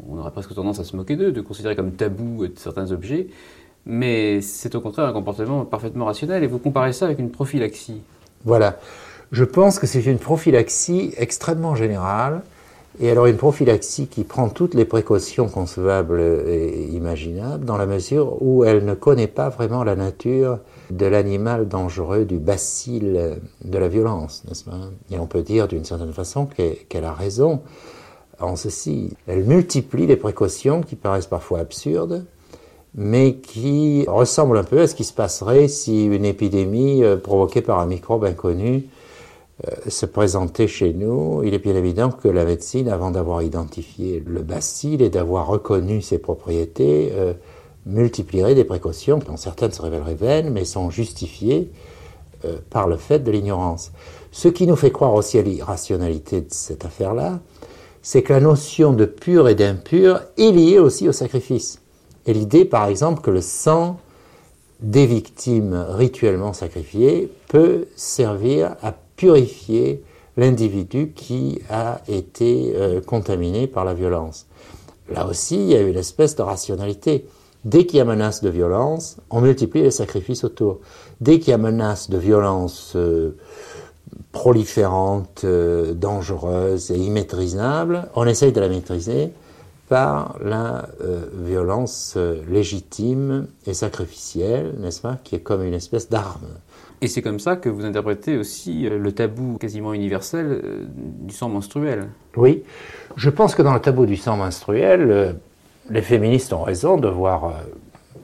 on aurait presque tendance à se moquer d'eux, de considérer comme tabou certains objets. Mais c'est au contraire un comportement parfaitement rationnel, et vous comparez ça avec une prophylaxie. Voilà. Je pense que c'est une prophylaxie extrêmement générale. Et alors une prophylaxie qui prend toutes les précautions concevables et imaginables dans la mesure où elle ne connaît pas vraiment la nature de l'animal dangereux, du bacille de la violence, n'est-ce pas? Et on peut dire d'une certaine façon qu'elle a raison en ceci. Elle multiplie les précautions qui paraissent parfois absurdes mais qui ressemble un peu à ce qui se passerait si une épidémie euh, provoquée par un microbe inconnu euh, se présentait chez nous. Il est bien évident que la médecine, avant d'avoir identifié le bacille et d'avoir reconnu ses propriétés, euh, multiplierait des précautions, dont certaines se révéleraient vaines, mais sont justifiées par le fait de l'ignorance. Ce qui nous fait croire aussi à l'irrationalité de cette affaire-là, c'est que la notion de pur et d'impur est liée aussi au sacrifice. Et l'idée, par exemple, que le sang des victimes rituellement sacrifiées peut servir à purifier l'individu qui a été euh, contaminé par la violence. Là aussi, il y a une espèce de rationalité. Dès qu'il y a menace de violence, on multiplie les sacrifices autour. Dès qu'il y a menace de violence euh, proliférante, euh, dangereuse et immaîtrisable, on essaye de la maîtriser par la euh, violence euh, légitime et sacrificielle, n'est-ce pas, qui est comme une espèce d'arme. Et c'est comme ça que vous interprétez aussi euh, le tabou quasiment universel du sang menstruel. Oui, je pense que dans le tabou du sang menstruel, les féministes ont raison de voir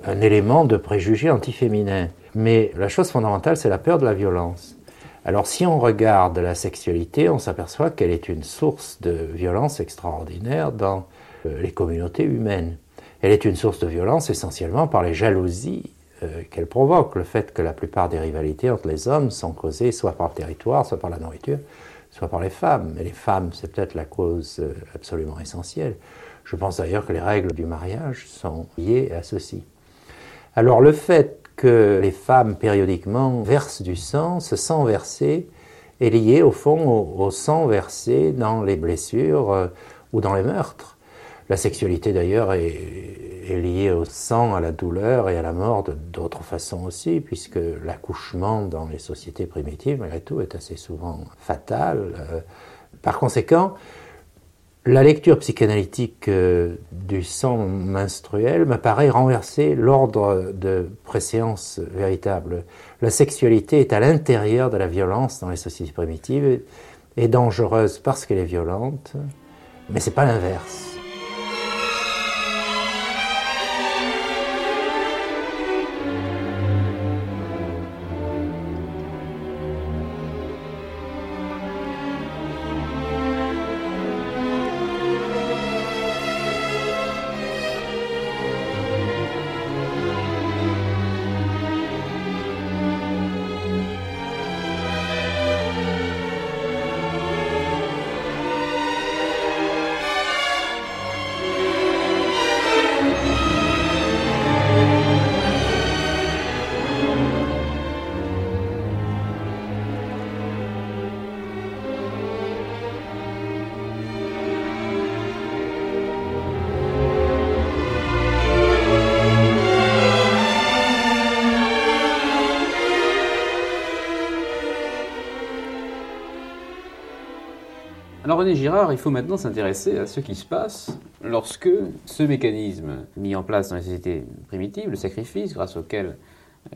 un élément de préjugé antiféminin. Mais la chose fondamentale, c'est la peur de la violence. Alors si on regarde la sexualité, on s'aperçoit qu'elle est une source de violence extraordinaire dans les communautés humaines. Elle est une source de violence essentiellement par les jalousies euh, qu'elle provoque, le fait que la plupart des rivalités entre les hommes sont causées soit par le territoire, soit par la nourriture, soit par les femmes. Et les femmes, c'est peut-être la cause euh, absolument essentielle. Je pense d'ailleurs que les règles du mariage sont liées à ceci. Alors le fait que les femmes périodiquement versent du sang, ce sang versé est lié au fond au, sang versé dans les blessures ou dans les meurtres. La sexualité d'ailleurs est, liée au sang, à la douleur et à la mort d'autres façons aussi, puisque l'accouchement dans les sociétés primitives, malgré tout, est assez souvent fatal. Euh, par conséquent, La lecture psychanalytique euh, du sang menstruel me paraît renverser l'ordre de préséance véritable. La sexualité est à l'intérieur de la violence dans les sociétés primitives et dangereuse parce qu'elle est violente, mais c'est pas l'inverse. Girard, il faut maintenant s'intéresser à ce qui se passe lorsque ce mécanisme mis en place dans les sociétés primitives, le sacrifice, grâce auquel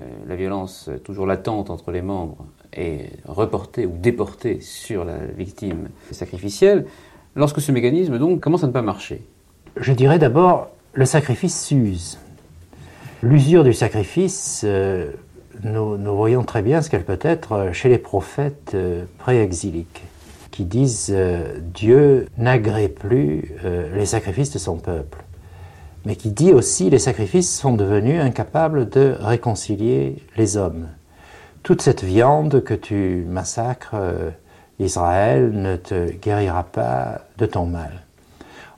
euh, la violence toujours latente entre les membres est reportée ou déportée sur la victime sacrificielle, lorsque ce mécanisme donc commence à ne pas marcher. Je dirais d'abord, le sacrifice s'use. L'usure du sacrifice, euh, nous, nous, voyons très bien ce qu'elle peut être chez les prophètes euh, pré-exiliques qui disent euh, Dieu n'agrée plus euh, les sacrifices de son peuple, mais qui dit aussi les sacrifices sont devenus incapables de réconcilier les hommes. Toute cette viande que tu massacres, euh, Israël, ne te guérira pas de ton mal.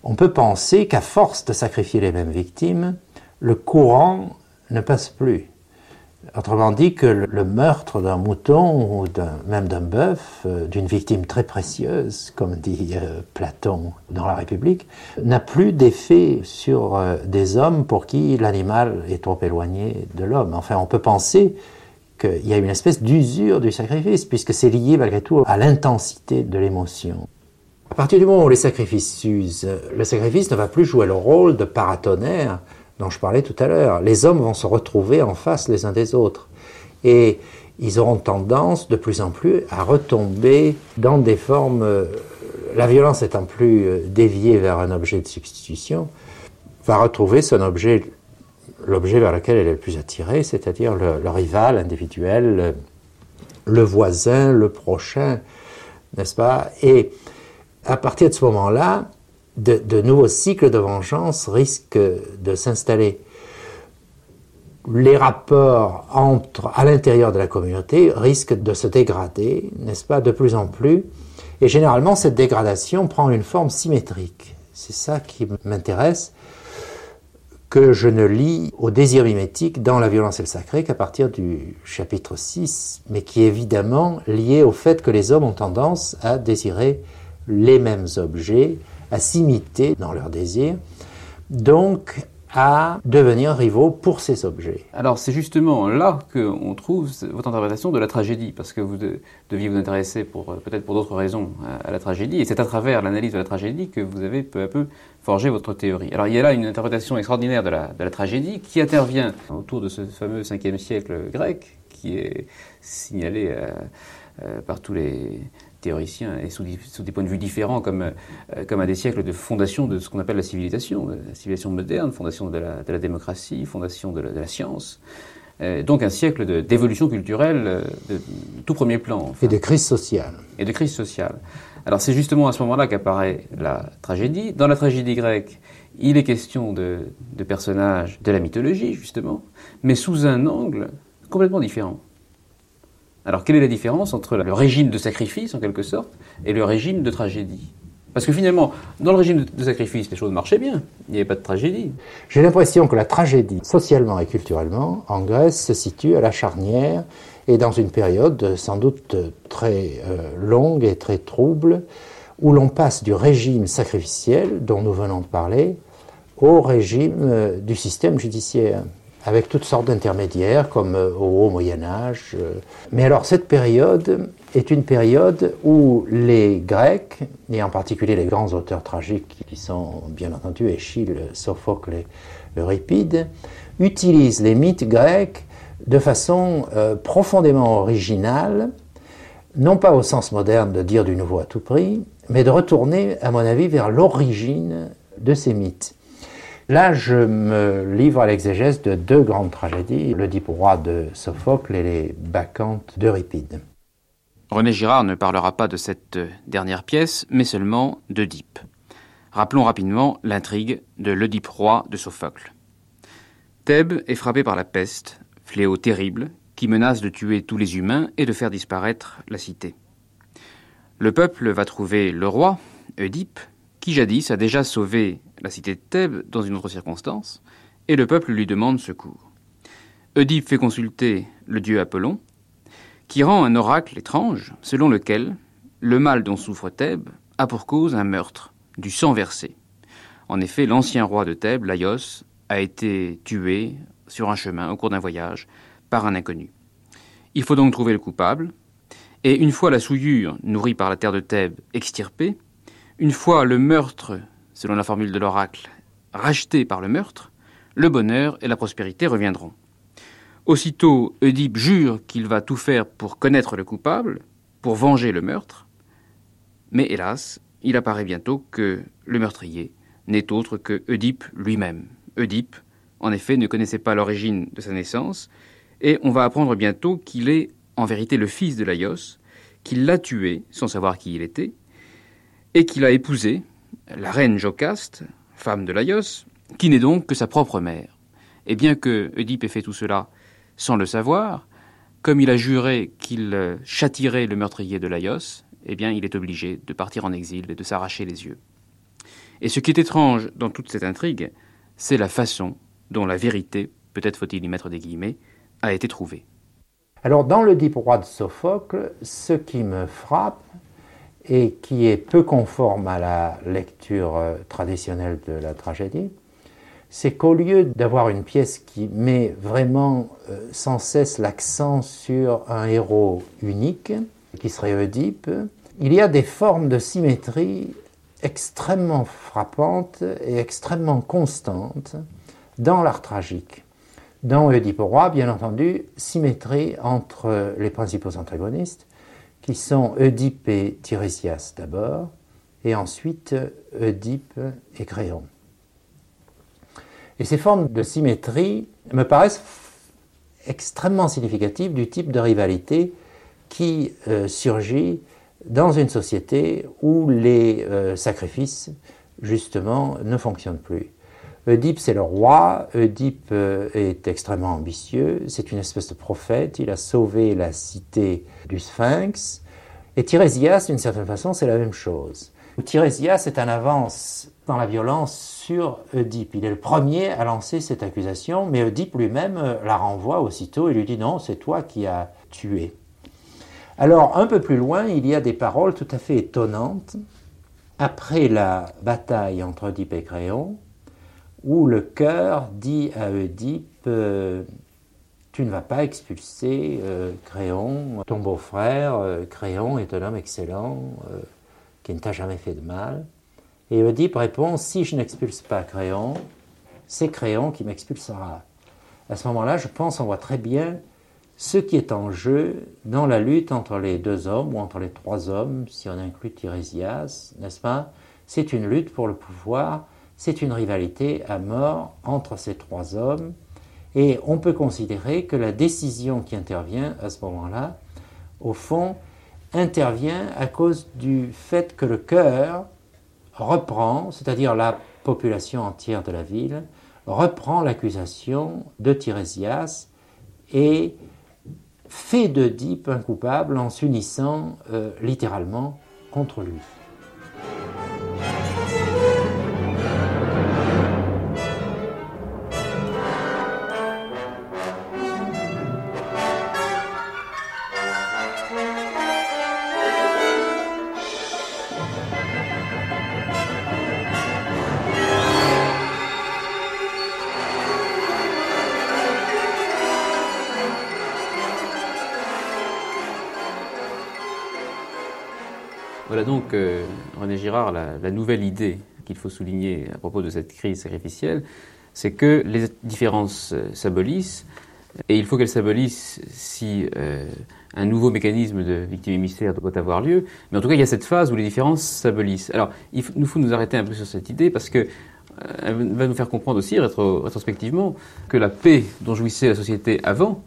On peut penser qu'à force de sacrifier les mêmes victimes, le courant ne passe plus. Autrement dit que le meurtre d'un mouton ou même d'un bœuf, euh, d'une victime très précieuse, comme dit euh, Platon dans la République, n'a plus d'effet sur euh, des hommes pour qui l'animal est trop éloigné de l'homme. Enfin, on peut penser qu'il y a une espèce d'usure du sacrifice, puisque c'est lié malgré tout à l'intensité de l'émotion. À partir du moment où les sacrifices s'usent, le sacrifice ne va plus jouer le rôle de paratonnerre dont je parlais tout à l'heure. Les hommes vont se retrouver en face les uns des autres. Et ils auront tendance de plus en plus à retomber dans des formes, euh, la violence étant plus euh, déviée vers un objet de substitution, va retrouver son objet, l'objet vers lequel elle est le plus attirée, c'est-à-dire le, rival individuel, le voisin, le prochain, n'est-ce pas? Et à partir de ce moment-là, de, nouveaux cycles de vengeance risquent de s'installer. Les rapports entre, à l'intérieur de la communauté risquent de se dégrader, n'est-ce pas, de plus en plus. Et généralement, cette dégradation prend une forme symétrique. C'est ça qui m'intéresse, que je ne lis au désir mimétique dans La violence et le sacré qu'à partir du chapitre 6, mais qui est évidemment lié au fait que les hommes ont tendance à désirer les mêmes objets, à s'imiter dans leurs désirs, donc à devenir rivaux pour ces objets. Alors c'est justement là qu'on trouve votre interprétation de la tragédie, parce que vous deviez vous intéresser pour peut-être pour d'autres raisons à, la tragédie, et c'est à travers l'analyse de la tragédie que vous avez peu à peu forgé votre théorie. Alors il y a là une interprétation extraordinaire de la, de la tragédie qui intervient autour de ce fameux 5e siècle grec, qui est signalé euh, euh, par tous les théoriciens et sous, des points de vue différents, comme, euh, comme à des siècles de fondation de ce qu'on appelle la civilisation, la civilisation moderne, fondation de la, de la démocratie, fondation de la, de la science. Euh, donc un siècle d'évolution culturelle euh, de, tout premier plan. Et de crise sociale. Et de crise sociale. Alors c'est justement à ce moment-là qu'apparaît la tragédie. Dans la tragédie grecque, il est question de, de personnages de la mythologie, justement, mais sous un angle complètement différent. Alors quelle est la différence entre le régime de sacrifice, en quelque sorte, et le régime de tragédie? Parce que finalement, dans le régime de sacrifice, les choses marchaient bien. Il n'y avait pas de tragédie. J'ai l'impression que la tragédie, socialement et culturellement, en Grèce, se situe à la charnière et dans une période sans doute très euh, longue et très trouble, où l'on passe du régime sacrificiel, dont nous venons de parler, au régime euh, du système judiciaire. Avec toutes sortes d'intermédiaires, comme euh, au Haut Moyen Âge. Euh. Mais alors cette période est une période où les Grecs, et en particulier les grands auteurs tragiques qui sont bien entendu Échille, Sophocle Euripide, utilisent les mythes grecs de façon euh, profondément originale, non pas au sens moderne de dire du nouveau à tout prix, mais de retourner, à mon avis, vers l'origine de ces mythes. Là, je me livre à l'exégèse de deux grandes tragédies, l'Oedipe roi de Sophocle et les Bacchantes d'Euripide. René Girard ne parlera pas de cette dernière pièce, mais seulement d'Oedipe. Rappelons rapidement l'intrigue de l'Oedipe roi de Sophocle. Thèbes est frappé par la peste, fléau terrible, qui menace de tuer tous les humains et de faire disparaître la cité. Le peuple va trouver le roi, Oedipe, qui jadis a déjà sauvé la cité de Thèbes dans une autre circonstance, et le peuple lui demande secours. Oedipe fait consulter le dieu Apollon, qui rend un oracle étrange, selon lequel le mal dont souffre Thèbes a pour cause un meurtre, du sang versé. En effet, l'ancien roi de Thèbes, Laios, a été tué sur un chemin au cours d'un voyage par un inconnu. Il faut donc trouver le coupable, et une fois la souillure nourrie par la terre de Thèbes extirpée, une fois le meurtre selon la formule de l'oracle, racheté par le meurtre, le bonheur et la prospérité reviendront. Aussitôt, Oedipe jure qu'il va tout faire pour connaître le coupable, pour venger le meurtre, mais hélas, il apparaît bientôt que le meurtrier n'est autre que Oedipe lui-même. Oedipe, en effet, ne connaissait pas l'origine de sa naissance, et on va apprendre bientôt qu'il est en vérité le fils de Laios, qu'il l'a tué sans savoir qui il était, et qu'il a épousé, la reine Jocaste, femme de Laios, qui n'est donc que sa propre mère. Et bien que Oedipe ait fait tout cela sans le savoir, comme il a juré qu'il châtirait le meurtrier de Laios, eh bien il est obligé de partir en exil et de s'arracher les yeux. Et ce qui est étrange dans toute cette intrigue, c'est la façon dont la vérité, peut-être faut-il y mettre des guillemets, a été trouvée. Alors dans le Dip roi de Sophocle, ce qui me frappe, et qui est peu conforme à la lecture euh, traditionnelle de la tragédie, c'est qu'au lieu d'avoir une pièce qui met vraiment euh, sans cesse l'accent sur un héros unique, qui serait Oedipe, il y a des formes de symétrie extrêmement frappantes et extrêmement constantes dans l'art tragique. Dans Oedipe roi, bien entendu, symétrie entre les principaux antagonistes, qui sont Oedipe et Tiresias d'abord, et ensuite Oedipe et Créon. Et ces formes de symétrie me paraissent extrêmement significatives du type de rivalité qui euh, surgit dans une société où les euh, sacrifices, justement, ne fonctionnent plus. Oedipe, c'est le roi. Oedipe euh, est extrêmement ambitieux. C'est une espèce de prophète. Il a sauvé la cité du Sphinx. Et Tirésias, d'une certaine façon, c'est la même chose. Tirésias est en avance dans la violence sur Oedipe. Il est le premier à lancer cette accusation, mais Oedipe lui-même euh, la renvoie aussitôt et lui dit non, c'est toi qui as tué. Alors, un peu plus loin, il y a des paroles tout à fait étonnantes. Après la bataille entre Oedipe et Créon, où le cœur dit à Oedipe euh, Tu ne vas pas expulser euh, Créon, ton beau-frère. Euh, Créon est un homme excellent qui ne t'a jamais fait de mal. Et Oedipe répond Si je n'expulse pas Créon, c'est Créon qui m'expulsera. À ce moment-là, je pense on voit très bien ce qui est en jeu dans la lutte entre les deux hommes ou entre les trois hommes, si on inclut Tirésias, n'est-ce pas? C'est une lutte pour le pouvoir c'est une rivalité à mort entre ces trois hommes. Et on peut considérer que la décision qui intervient à ce moment-là, au fond, intervient à cause du fait que le cœur reprend, c'est-à-dire la population entière de la ville, reprend l'accusation de Tirésias et fait d'Oedipe un coupable en s'unissant euh, littéralement contre lui. Voilà donc, euh, René Girard, la, nouvelle idée qu'il faut souligner à propos de cette crise sacrificielle, c'est que les différences euh, s'abolissent, et il faut qu'elles s'abolissent si euh, un nouveau mécanisme de victime émissaire doit avoir lieu. Mais en tout cas, il y a cette phase où les différences s'abolissent. Alors, il nous faut nous arrêter un peu sur cette idée parce que elle va nous faire comprendre aussi, rétrospectivement, que la paix dont jouissait la société avant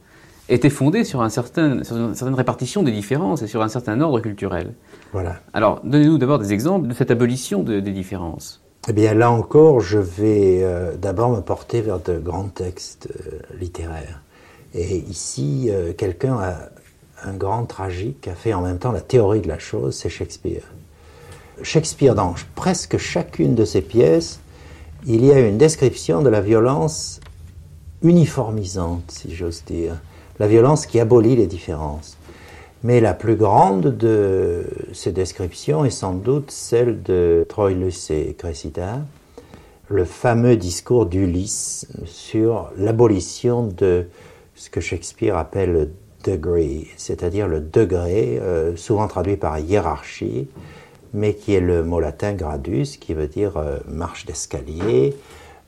était fondée sur, un certain, sur une certaine répartition des différences et sur un certain ordre culturel. Voilà. Alors, donnez-nous d'abord des exemples de cette abolition des différences. Eh bien, là encore, je vais euh, d'abord me porter vers de grands textes euh, littéraires. Et ici, euh, quelqu'un a un grand tragique a fait en même temps la théorie de la chose, c'est Shakespeare. Shakespeare, dans presque chacune de ses pièces, il y a une description de la violence uniformisante, si j'ose dire la violence qui abolit les différences. Mais la plus grande de ces descriptions est sans doute celle de Troilus et Cressida, le fameux discours d'Ulysse sur l'abolition de ce que Shakespeare appelle le degree, c'est-à-dire le degré, euh, souvent traduit par hiérarchie, mais qui est le mot latin gradus, qui veut dire euh, marche d'escalier,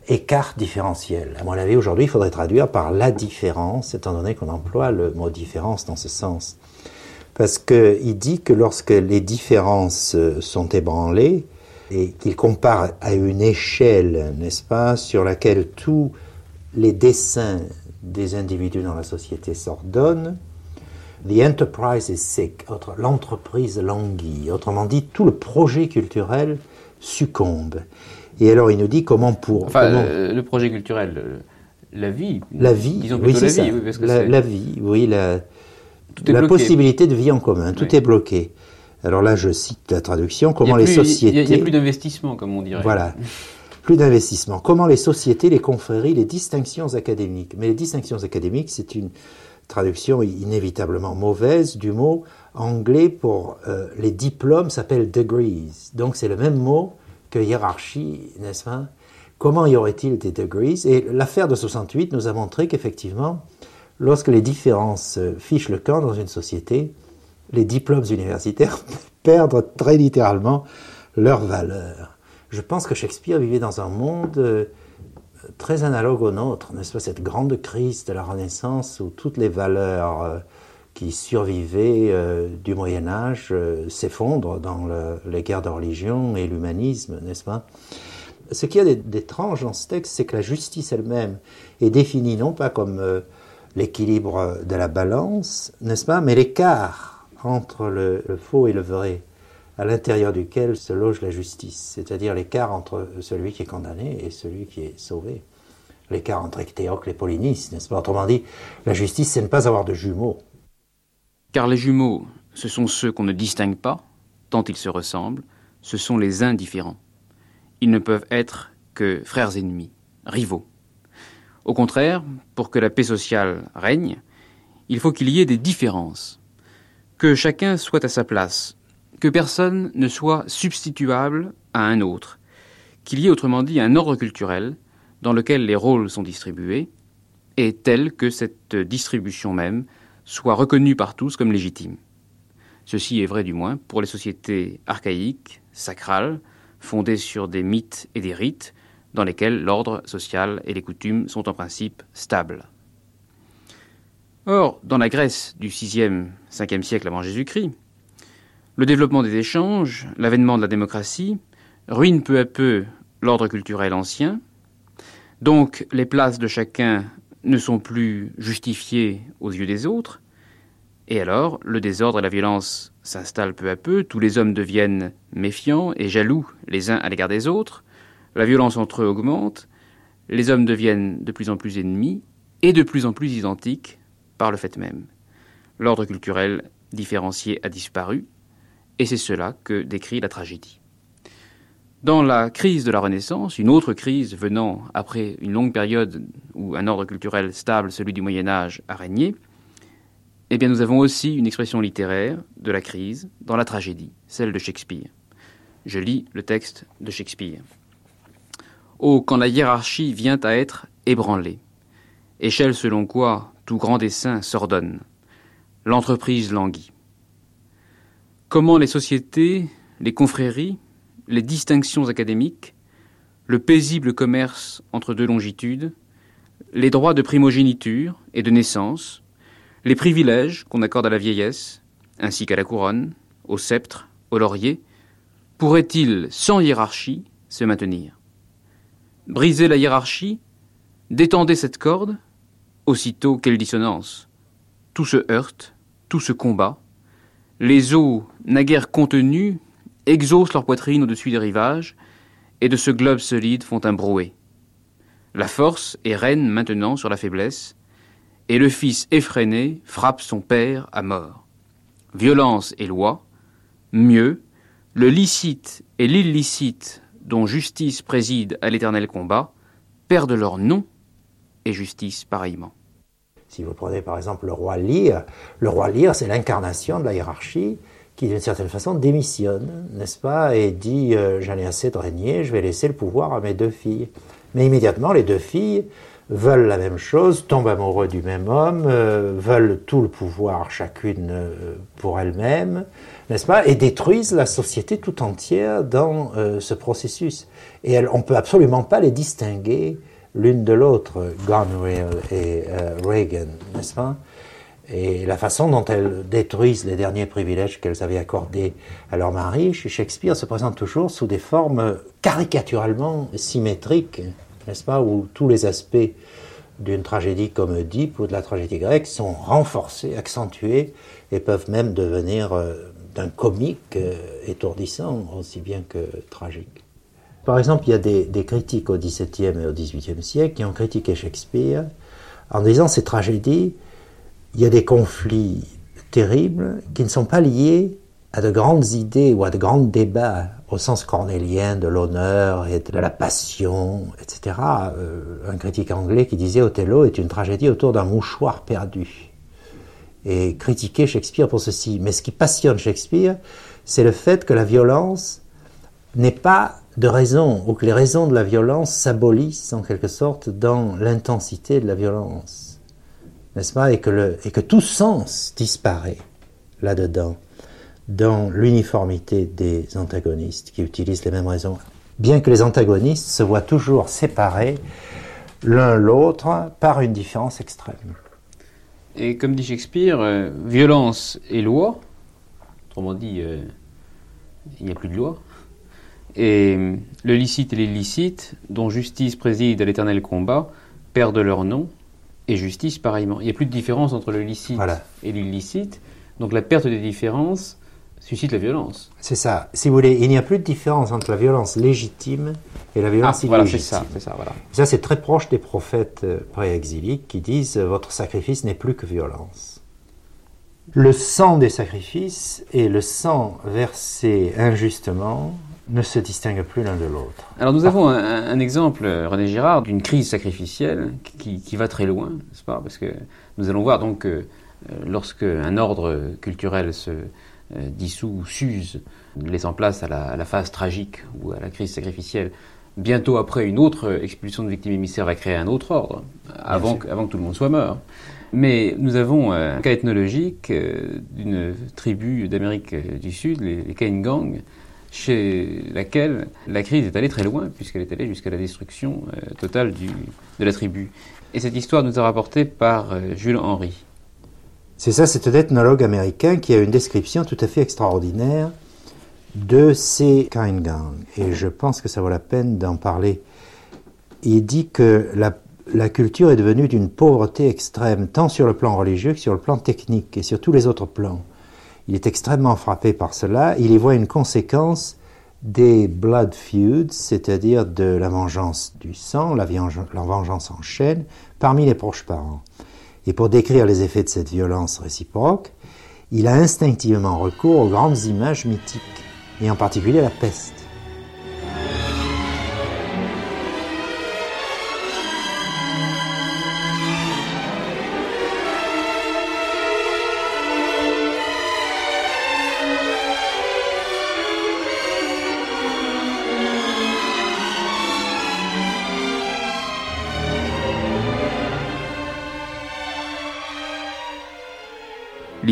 écart différentiel. À mon avis, aujourd'hui, il faudrait traduire par la différence, étant donné qu'on emploie le mot différence dans ce sens. Parce qu'il dit que lorsque les différences euh, sont ébranlées, et qu'il compare à une échelle, n'est-ce pas, sur laquelle tous les dessins des individus dans la société s'ordonnent, The enterprise is sick, l'entreprise languit. Autrement dit, tout le projet culturel succombe. Et alors il nous dit comment pour... Enfin, euh, le projet culturel, euh, la vie. La vie, oui, c'est ça. la, vie, oui, la, la possibilité de vie en commun, tout est bloqué. Alors là, je cite la traduction, comment les sociétés... Il n'y a, plus d'investissement, comme on dirait. Voilà. Plus d'investissement. Comment les sociétés, les confréries, les distinctions académiques? Mais les distinctions académiques, c'est une traduction inévitablement mauvaise du mot anglais pour euh, les diplômes s'appelle degrees. Donc c'est le même mot que hiérarchie, n'est-ce pas? Comment y aurait-il des degrees? Et l'affaire de 68 nous a montré qu'effectivement, lorsque les différences fichent le camp dans une société, les diplômes universitaires *laughs* perdent très littéralement leur valeur. Je pense que Shakespeare vivait dans un monde euh, très analogue au nôtre, n'est-ce pas Cette grande crise de la Renaissance où toutes les valeurs euh, qui survivaient euh, du Moyen Âge euh, s'effondrent dans les guerres de religion et l'humanisme, n'est-ce pas? Ce qui est d'étrange dans ce texte, c'est que la justice elle-même est définie non pas comme euh, l'équilibre de la balance, n'est-ce pas, mais l'écart entre le, faux et le vrai, à l'intérieur duquel se loge la justice, c'est-à-dire l'écart entre celui qui est condamné et celui qui est sauvé. L'écart entre Ectéocle et Polynice, n'est-ce pas? Autrement dit, la justice, c'est ne pas avoir de jumeaux. Car les jumeaux, ce sont ceux qu'on ne distingue pas, tant ils se ressemblent, ce sont les indifférents. Ils ne peuvent être que frères ennemis, rivaux. Au contraire, pour que la paix sociale règne, il faut qu'il y ait des différences, que chacun soit à sa place, que personne ne soit substituable à un autre, qu'il y ait autrement dit un ordre culturel dans lequel les rôles sont distribués, et tel que cette distribution même soit reconnu par tous comme légitime. Ceci est vrai du moins pour les sociétés archaïques, sacrales, fondées sur des mythes et des rites, dans lesquels l'ordre social et les coutumes sont en principe stables. Or, dans la Grèce du 6e, 5e siècle avant Jésus-Christ, le développement des échanges, l'avènement de la démocratie, ruinent peu à peu l'ordre culturel ancien, donc les places de chacun ne sont plus justifiés aux yeux des autres, et alors le désordre et la violence s'installent peu à peu, tous les hommes deviennent méfiants et jaloux les uns à l'égard des autres, la violence entre eux augmente, les hommes deviennent de plus en plus ennemis et de plus en plus identiques par le fait même. L'ordre culturel différencié a disparu, et c'est cela que décrit la tragédie. Dans la crise de la Renaissance, une autre crise venant après une longue période où un ordre culturel stable, celui du Moyen Âge, a régné, eh bien nous avons aussi une expression littéraire de la crise dans la tragédie, celle de Shakespeare. Je lis le texte de Shakespeare. Oh, quand la hiérarchie vient à être ébranlée, échelle selon quoi tout grand dessein s'ordonne, l'entreprise languit. Comment les sociétés les confréries, les distinctions académiques, le paisible commerce entre deux longitudes, les droits de primogéniture et de naissance, les privilèges qu'on accorde à la vieillesse, ainsi qu'à la couronne, au sceptre, au laurier, pourraient-ils, sans hiérarchie, se maintenir? Briser la hiérarchie Détendez cette corde Aussitôt, quelle dissonance Tout se heurte, tout se combat. Les eaux, naguère contenues, exaucent leur poitrine au-dessus des rivages, et de ce globe solide font un brouet. La force est reine maintenant sur la faiblesse, et le fils effréné frappe son père à mort. Violence et loi, mieux, le licite et l'illicite dont justice préside à l'éternel combat, perdent leur nom et justice pareillement. Si vous prenez par exemple le roi Lear, le roi Lear c'est l'incarnation de la hiérarchie qui d'une certaine façon démissionne, n'est-ce pas, et dit euh, j'en ai assez de régner, je vais laisser le pouvoir à mes deux filles. Mais immédiatement les deux filles veulent la même chose, tombent amoureux du même homme, euh, veulent tout le pouvoir chacune euh, pour elles-mêmes, n'est-ce pas, et détruisent la société tout entière dans ce processus. Et on ne peut absolument pas les distinguer l'une de l'autre, Gonwill et euh, Reagan, n'est-ce pas? Et la façon dont elles détruisent les derniers privilèges qu'elles avaient accordés à leur mari, chez Shakespeare, se présente toujours sous des formes caricaturalement symétriques, n'est-ce pas Où tous les aspects d'une tragédie comme Oedipe ou de la tragédie grecque sont renforcés, accentués et peuvent même devenir euh, d'un comique euh, étourdissant aussi bien que tragique. Par exemple, il y a des, critiques au XVIIe et au XVIIIe siècle qui ont critiqué Shakespeare en disant ces tragédies, il y a des conflits terribles qui ne sont pas liés à de grandes idées ou à de grands débats au sens cornélien de l'honneur et de la passion, etc. Euh, un critique anglais qui disait Othello est une tragédie autour d'un mouchoir perdu. Et critiquer Shakespeare pour ceci. Mais ce qui passionne Shakespeare, c'est le fait que la violence n'est pas de raison, ou que les raisons de la violence s'abolissent en quelque sorte dans l'intensité de la violence. N'est-ce pas? Et que, et que tout sens disparaît là-dedans, dans l'uniformité des antagonistes qui utilisent les mêmes raisons. Bien que les antagonistes se voient toujours séparés l'un l'autre par une différence extrême. Et comme dit Shakespeare, euh, violence et loi, autrement dit, euh, il n'y a plus de loi, et le licite et l'illicite, dont justice préside à l'éternel combat, perdent leur nom, et justice pareillement. Il n'y a plus de différence entre le licite et l'illicite, donc la perte des différences suscite la violence. C'est ça. Si vous voulez, il n'y a plus de différence entre la violence légitime et la violence ah, illégitime. Voilà, c'est ça. voilà. ça, c'est très proche des prophètes euh, pré-exiliques qui disent euh, votre sacrifice n'est plus que violence. Le sang des sacrifices et le sang versé injustement ne se distinguent plus l'un de l'autre. Alors nous avons un, exemple, René Girard, d'une crise sacrificielle qui, va très loin, n'est-ce pas? Parce que nous allons voir donc que euh, lorsque un ordre culturel se euh, dissout ou s'use, laissant place à la, phase tragique ou à la crise sacrificielle, bientôt après une autre expulsion de victimes émissaires va créer un autre ordre, avant que, avant que tout le monde soit mort. Mais nous avons un cas ethnologique euh, d'une tribu d'Amérique du Sud, les, les Kaingang, chez laquelle la crise est allée très loin, puisqu'elle est allée jusqu'à la destruction euh, totale du, de la tribu. Et cette histoire nous est rapportée par euh, Jules Henry. C'est ça, c'est un ethnologue américain qui a une description tout à fait extraordinaire de ces Kaingang. Et je pense que ça vaut la peine d'en parler. Il dit que la, la culture est devenue d'une pauvreté extrême, tant sur le plan religieux que sur le plan technique et sur tous les autres plans. Il est extrêmement frappé par cela. Il y voit une conséquence des blood feuds, c'est-à-dire de la vengeance du sang, la, vengeance en chaîne, parmi les proches parents. Et pour décrire les effets de cette violence réciproque, il a instinctivement recours aux grandes images mythiques, et en particulier la peste.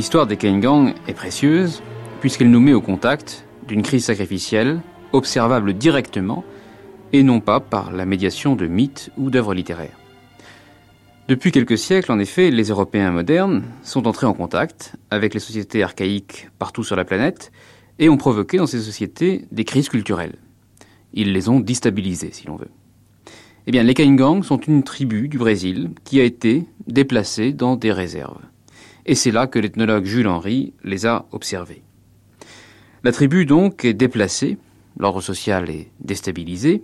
L'histoire des Kaingang est précieuse puisqu'elle nous met au contact d'une crise sacrificielle observable directement et non pas par la médiation de mythes ou d'œuvres littéraires. Depuis quelques siècles, en effet, les Européens modernes sont entrés en contact avec les sociétés archaïques partout sur la planète et ont provoqué dans ces sociétés des crises culturelles. Ils les ont déstabilisées, si l'on veut. Eh bien, les Kaingang sont une tribu du Brésil qui a été déplacée dans des réserves. Et c'est là que l'ethnologue Jules Henry les a observés. La tribu, donc, est déplacée, l'ordre social est déstabilisé,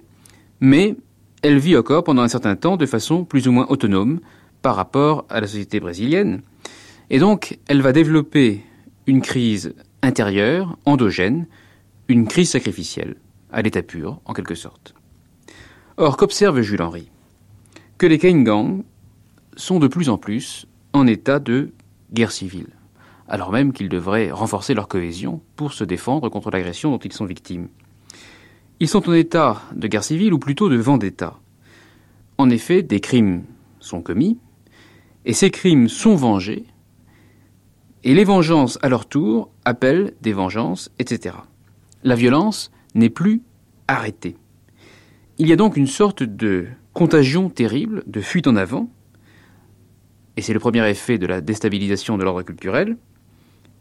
mais elle vit encore pendant un certain temps de façon plus ou moins autonome par rapport à la société brésilienne. Et donc, elle va développer une crise intérieure, endogène, une crise sacrificielle, à l'état pur, en quelque sorte. Or, qu'observe Jules Henry? Que les Kaingang sont de plus en plus en état de guerre civile, alors même qu'ils devraient renforcer leur cohésion pour se défendre contre l'agression dont ils sont victimes. Ils sont en état de guerre civile ou plutôt de vendetta. En effet, des crimes sont commis, et ces crimes sont vengés, et les vengeances à leur tour appellent des vengeances, etc. La violence n'est plus arrêtée. Il y a donc une sorte de contagion terrible, de fuite en avant, et c'est le premier effet de la déstabilisation de l'ordre culturel,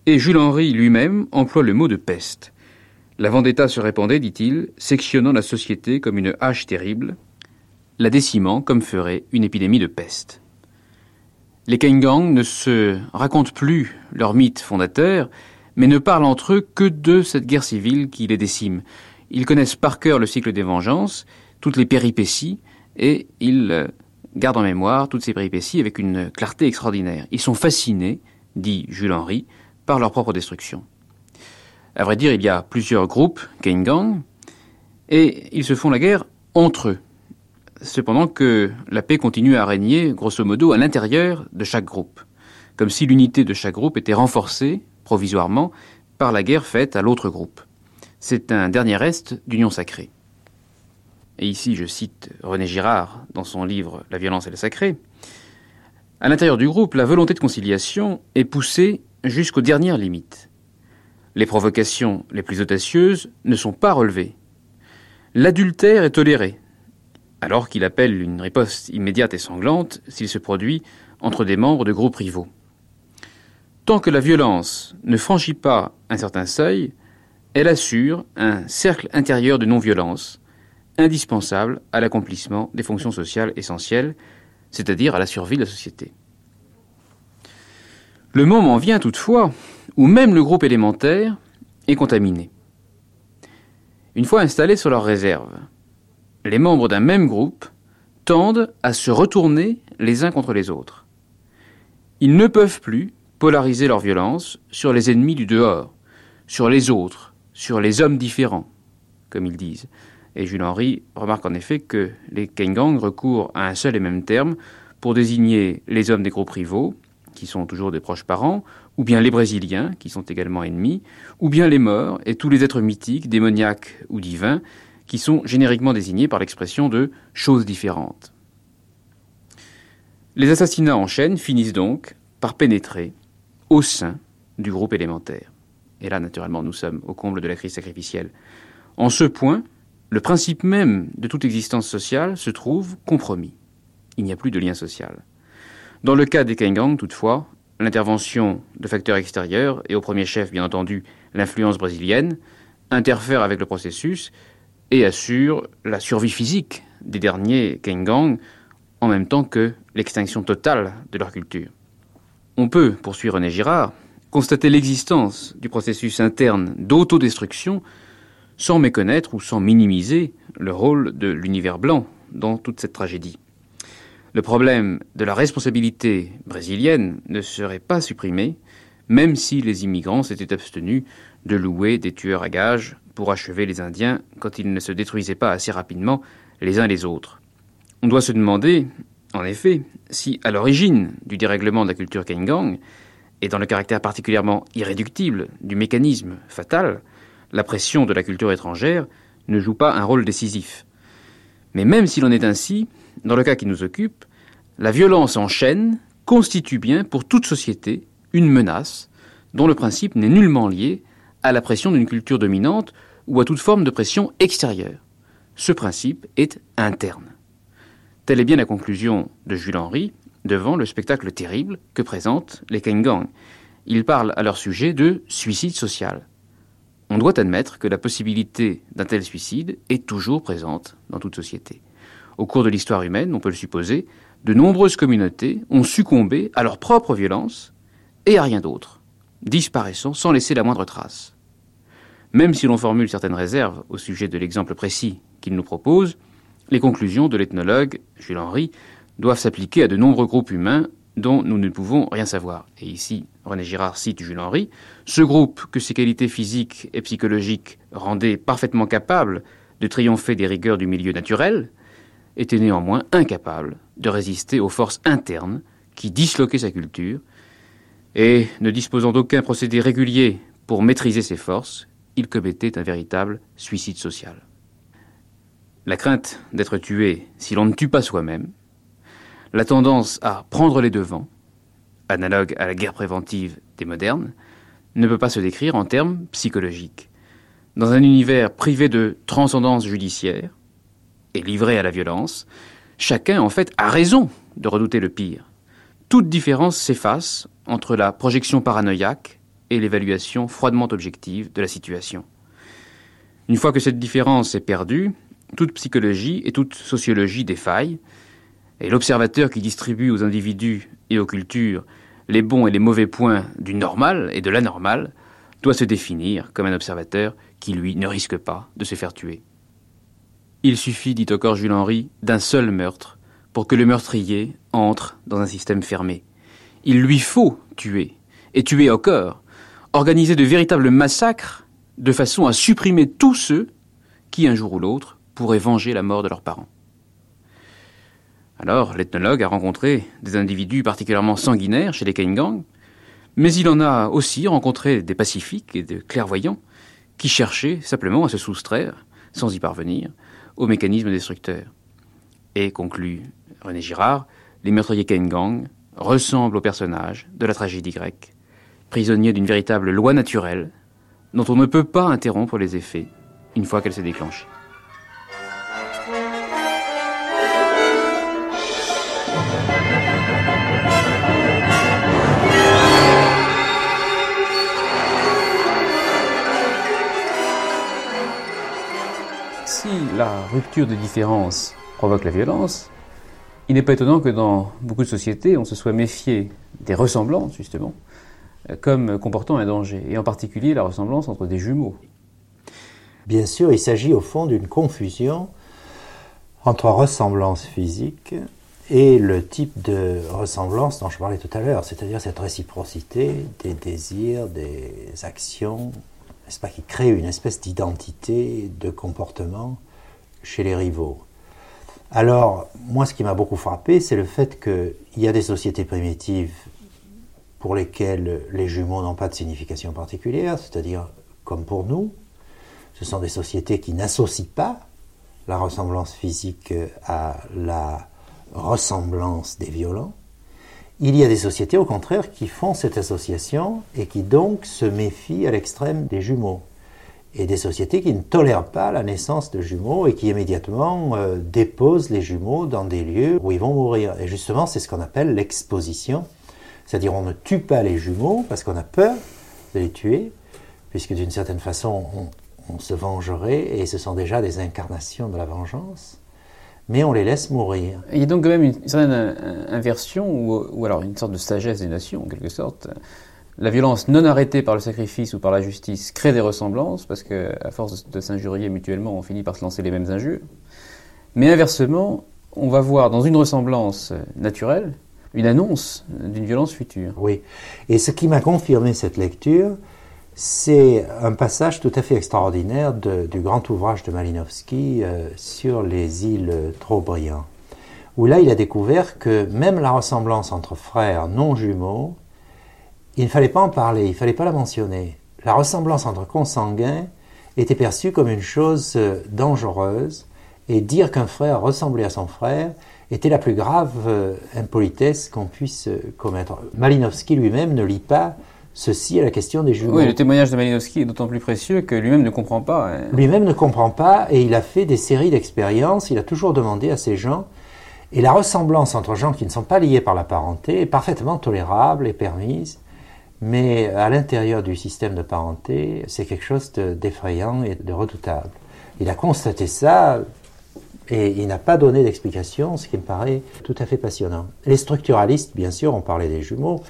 et Jules Henry lui-même emploie le mot de peste. La vendetta se répandait, dit-il, sectionnant la société comme une hache terrible, la décimant comme ferait une épidémie de peste. Les Kaingang ne se racontent plus leur mythe fondateur, mais ne parlent entre eux que de cette guerre civile qui les décime. Ils connaissent par cœur le cycle des vengeances, toutes les péripéties, et ils gardent en mémoire toutes ces péripéties avec une clarté extraordinaire. Ils sont fascinés, dit Jules Henry, par leur propre destruction. À vrai dire, il y a plusieurs groupes, Kaingang, et ils se font la guerre entre eux. Cependant que la paix continue à régner, grosso modo, à l'intérieur de chaque groupe, comme si l'unité de chaque groupe était renforcée, provisoirement, par la guerre faite à l'autre groupe. C'est un dernier reste d'union sacrée. Et ici, je cite René Girard dans son livre La violence et le sacré. À l'intérieur du groupe, la volonté de conciliation est poussée jusqu'aux dernières limites. Les provocations les plus audacieuses ne sont pas relevées. L'adultère est toléré, alors qu'il appelle une riposte immédiate et sanglante s'il se produit entre des membres de groupes rivaux. Tant que la violence ne franchit pas un certain seuil, elle assure un cercle intérieur de non-violence, indispensable à l'accomplissement des fonctions sociales essentielles, c'est-à-dire à la survie de la société. Le moment vient toutefois où même le groupe élémentaire est contaminé. Une fois installés sur leur réserve, les membres d'un même groupe tendent à se retourner les uns contre les autres. Ils ne peuvent plus polariser leur violence sur les ennemis du dehors, sur les autres, sur les hommes différents, comme ils disent. Et Jules Henry remarque en effet que les Kaingang recourent à un seul et même terme pour désigner les hommes des groupes rivaux, qui sont toujours des proches parents, ou bien les Brésiliens, qui sont également ennemis, ou bien les morts et tous les êtres mythiques, démoniaques ou divins, qui sont génériquement désignés par l'expression de choses différentes. Les assassinats en chaîne finissent donc par pénétrer au sein du groupe élémentaire. Et là, naturellement, nous sommes au comble de la crise sacrificielle. En ce point, le principe même de toute existence sociale se trouve compromis. Il n'y a plus de lien social. Dans le cas des Kaingang, toutefois, l'intervention de facteurs extérieurs, et au premier chef, bien entendu, l'influence brésilienne, interfère avec le processus et assure la survie physique des derniers Kaingang en même temps que l'extinction totale de leur culture. On peut, poursuit René Girard, constater l'existence du processus interne d'autodestruction sans méconnaître ou sans minimiser le rôle de l'univers blanc dans toute cette tragédie. Le problème de la responsabilité brésilienne ne serait pas supprimé, même si les immigrants s'étaient abstenus de louer des tueurs à gages pour achever les Indiens quand ils ne se détruisaient pas assez rapidement les uns les autres. On doit se demander, en effet, si à l'origine du dérèglement de la culture Kaingang, et dans le caractère particulièrement irréductible du mécanisme fatal, la pression de la culture étrangère ne joue pas un rôle décisif. Mais même s'il en est ainsi, dans le cas qui nous occupe, la violence en chaîne constitue bien pour toute société une menace dont le principe n'est nullement lié à la pression d'une culture dominante ou à toute forme de pression extérieure. Ce principe est interne. Telle est bien la conclusion de Jules Henry devant le spectacle terrible que présentent les Gang. Ils parlent à leur sujet de suicide social. On doit admettre que la possibilité d'un tel suicide est toujours présente dans toute société. Au cours de l'histoire humaine, on peut le supposer, de nombreuses communautés ont succombé à leur propre violence et à rien d'autre, disparaissant sans laisser la moindre trace. Même si l'on formule certaines réserves au sujet de l'exemple précis qu'il nous propose, les conclusions de l'ethnologue Jules Henry doivent s'appliquer à de nombreux groupes humains dont nous ne pouvons rien savoir. Et ici, René Girard cite Jules Henry, ce groupe que ses qualités physiques et psychologiques rendaient parfaitement capable de triompher des rigueurs du milieu naturel, était néanmoins incapable de résister aux forces internes qui disloquaient sa culture, et ne disposant d'aucun procédé régulier pour maîtriser ses forces, il commettait un véritable suicide social. La crainte d'être tué si l'on ne tue pas soi-même, la tendance à prendre les devants, analogue à la guerre préventive des modernes, ne peut pas se décrire en termes psychologiques. Dans un univers privé de transcendance judiciaire et livré à la violence, chacun en fait a raison de redouter le pire. Toute différence s'efface entre la projection paranoïaque et l'évaluation froidement objective de la situation. Une fois que cette différence est perdue, toute psychologie et toute sociologie défaillent, et l'observateur qui distribue aux individus et aux cultures les bons et les mauvais points du normal et de l'anormal doit se définir comme un observateur qui, lui, ne risque pas de se faire tuer. Il suffit, dit encore Jules Henry, d'un seul meurtre pour que le meurtrier entre dans un système fermé. Il lui faut tuer, et tuer corps, organiser de véritables massacres de façon à supprimer tous ceux qui, un jour ou l'autre, pourraient venger la mort de leurs parents. Alors, l'ethnologue a rencontré des individus particulièrement sanguinaires chez les Kaingang, mais il en a aussi rencontré des pacifiques et des clairvoyants qui cherchaient simplement à se soustraire, sans y parvenir, aux mécanismes destructeurs. Et, conclut René Girard, les meurtriers Kaingang ressemblent aux personnages de la tragédie grecque, prisonniers d'une véritable loi naturelle dont on ne peut pas interrompre les effets une fois qu'elle s'est déclenchée. Si la rupture de différence provoque la violence, il n'est pas étonnant que dans beaucoup de sociétés, on se soit méfié des ressemblances, justement, comme comportant un danger, et en particulier la ressemblance entre des jumeaux. Bien sûr, il s'agit au fond d'une confusion entre ressemblance physique et le type de ressemblance dont je parlais tout à l'heure, c'est-à-dire cette réciprocité des désirs, des actions, qui crée une espèce d'identité, de comportement chez les rivaux? Alors, moi, ce qui m'a beaucoup frappé, c'est le fait qu'il y a des sociétés primitives pour lesquelles les jumeaux n'ont pas de signification particulière, c'est-à-dire comme pour nous, ce sont des sociétés qui n'associent pas la ressemblance physique à la ressemblance des violents. Il y a des sociétés, au contraire, qui font cette association et qui donc se méfient à l'extrême des jumeaux. Et des sociétés qui ne tolèrent pas la naissance de jumeaux et qui immédiatement euh, déposent les jumeaux dans des lieux où ils vont mourir. Et justement, c'est ce qu'on appelle l'exposition. C'est-à-dire, on ne tue pas les jumeaux parce qu'on a peur de les tuer, puisque d'une certaine façon, on, on se vengerait et ce sont déjà des incarnations de la vengeance mais on les laisse mourir. Il y a donc quand même une certaine inversion, ou, alors une sorte de sagesse des nations, en quelque sorte. La violence non arrêtée par le sacrifice ou par la justice crée des ressemblances, parce qu'à force de s'injurier mutuellement, on finit par se lancer les mêmes injures. Mais inversement, on va voir dans une ressemblance naturelle une annonce d'une violence future. Oui. Et ce qui m'a confirmé cette lecture, c'est un passage tout à fait extraordinaire du grand ouvrage de Malinowski euh, sur les îles Trobriand, où là il a découvert que même la ressemblance entre frères non jumeaux, il ne fallait pas en parler, il ne fallait pas la mentionner. La ressemblance entre consanguins était perçue comme une chose euh, dangereuse, et dire qu'un frère ressemblait à son frère était la plus grave euh, impolitesse qu'on puisse commettre. Malinowski lui-même ne lit pas Ceci est la question des jumeaux. Oui, le témoignage de Malinowski est d'autant plus précieux que lui-même ne comprend pas. hein. Lui-même ne comprend pas et il a fait des séries d'expériences. Il a toujours demandé à ces gens. Et la ressemblance entre gens qui ne sont pas liés par la parenté est parfaitement tolérable et permise. Mais à l'intérieur du système de parenté, c'est quelque chose de- d'effrayant et de redoutable. Il a constaté ça et il n'a pas donné d'explication, ce qui me paraît tout à fait passionnant. Les structuralistes, bien sûr, ont parlé des jumeaux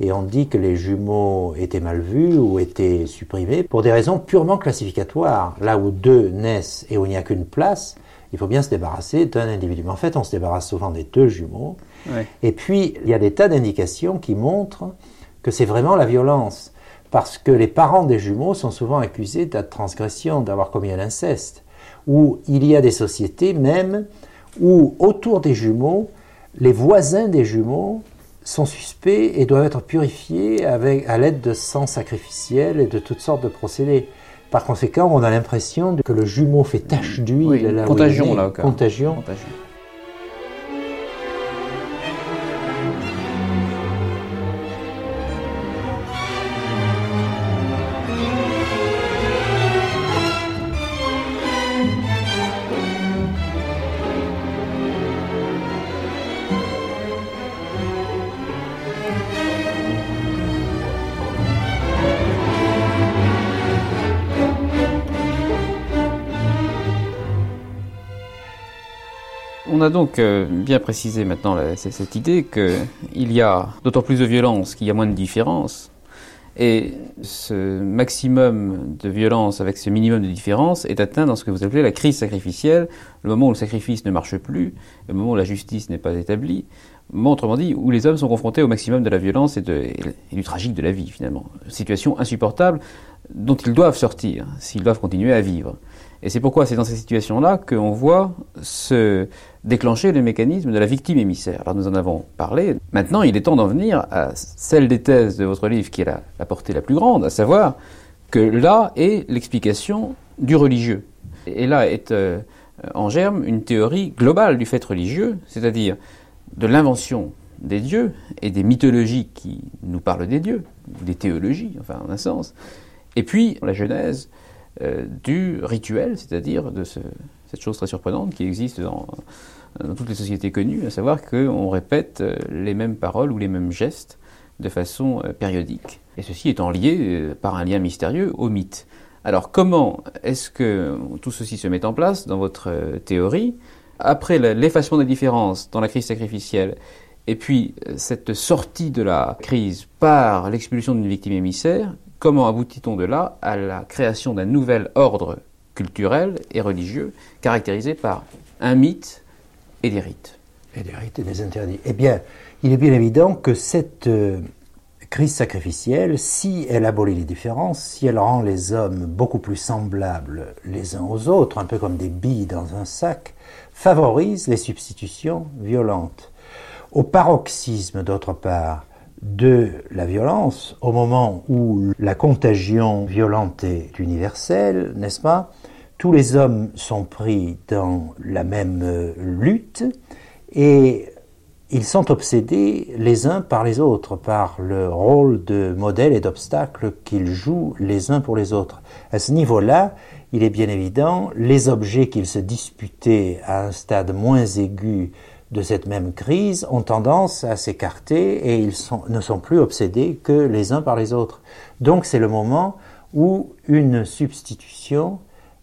et on dit que les jumeaux étaient mal vus ou étaient supprimés pour des raisons purement classificatoires. Là où deux naissent et où il n'y a qu'une place, il faut bien se débarrasser d'un individu. Mais en fait, on se débarrasse souvent des deux jumeaux. Ouais. Et puis, il y a des tas d'indications qui montrent que c'est vraiment la violence. Parce que les parents des jumeaux sont souvent accusés de transgression, d'avoir commis un inceste. Ou il y a des sociétés même où, autour des jumeaux, les voisins des jumeaux sont suspects et doivent être purifiés avec, à l'aide de sang sacrificiel et de toutes sortes de procédés. Par conséquent, on a l'impression que le jumeau fait tache d'huile. Oui, contagion là. au cas. Contagion. Contagion. Donc euh, bien précisé maintenant cette idée qu'il y a d'autant plus de violence qu'il y a moins de différence. Et ce maximum de violence avec ce minimum de différence est atteint dans ce que vous appelez la crise sacrificielle, le moment où le sacrifice ne marche plus, le moment où la justice n'est pas établie, moment autrement dit où les hommes sont confrontés au maximum de la violence et, et du tragique de la vie finalement. Situation insupportable dont ils doivent sortir s'ils doivent continuer à vivre. Et c'est pourquoi c'est dans ces situations-là qu'on voit se déclencher le mécanisme de la victime émissaire. Alors nous en avons parlé. Maintenant, il est temps d'en venir à celle des thèses de votre livre qui est la, portée la plus grande, à savoir que là est l'explication du religieux. Et là est euh, en germe une théorie globale du fait religieux, c'est-à-dire de l'invention des dieux et des mythologies qui nous parlent des dieux, des théologies, enfin en un sens, et puis la genèse euh, du rituel, c'est-à-dire de ce- cette chose très surprenante qui existe dans, dans toutes les sociétés connues, à savoir qu'on répète euh, les mêmes paroles ou les mêmes gestes de façon euh, périodique. Et ceci étant lié par un lien mystérieux au mythe. Alors comment est-ce que tout ceci se met en place dans votre théorie Après l'effacement des différences dans la crise sacrificielle, et puis cette sortie de la crise par l'expulsion d'une victime émissaire, comment aboutit-on de là à la création d'un nouvel ordre culturel et religieux caractérisé par un mythe et des rites? Et des rites et des interdits. Eh bien, il est bien évident que cette euh, crise sacrificielle, si elle abolit les différences, si elle rend les hommes beaucoup plus semblables les uns aux autres, un peu comme des billes dans un sac, favorise les substitutions violentes. Au paroxysme, d'autre part, de la violence, au moment où la contagion violente est universelle, n'est-ce pas? Tous les hommes sont pris dans la même lutte et ils sont obsédés les uns par les autres, par le rôle de modèle et d'obstacle qu'ils jouent les uns pour les autres. À ce niveau-là, il est bien évident, les objets qu'ils se disputaient à un stade moins aigu de cette même crise ont tendance à s'écarter et ils ne sont plus obsédés que les uns par les autres. Donc c'est le moment où une substitution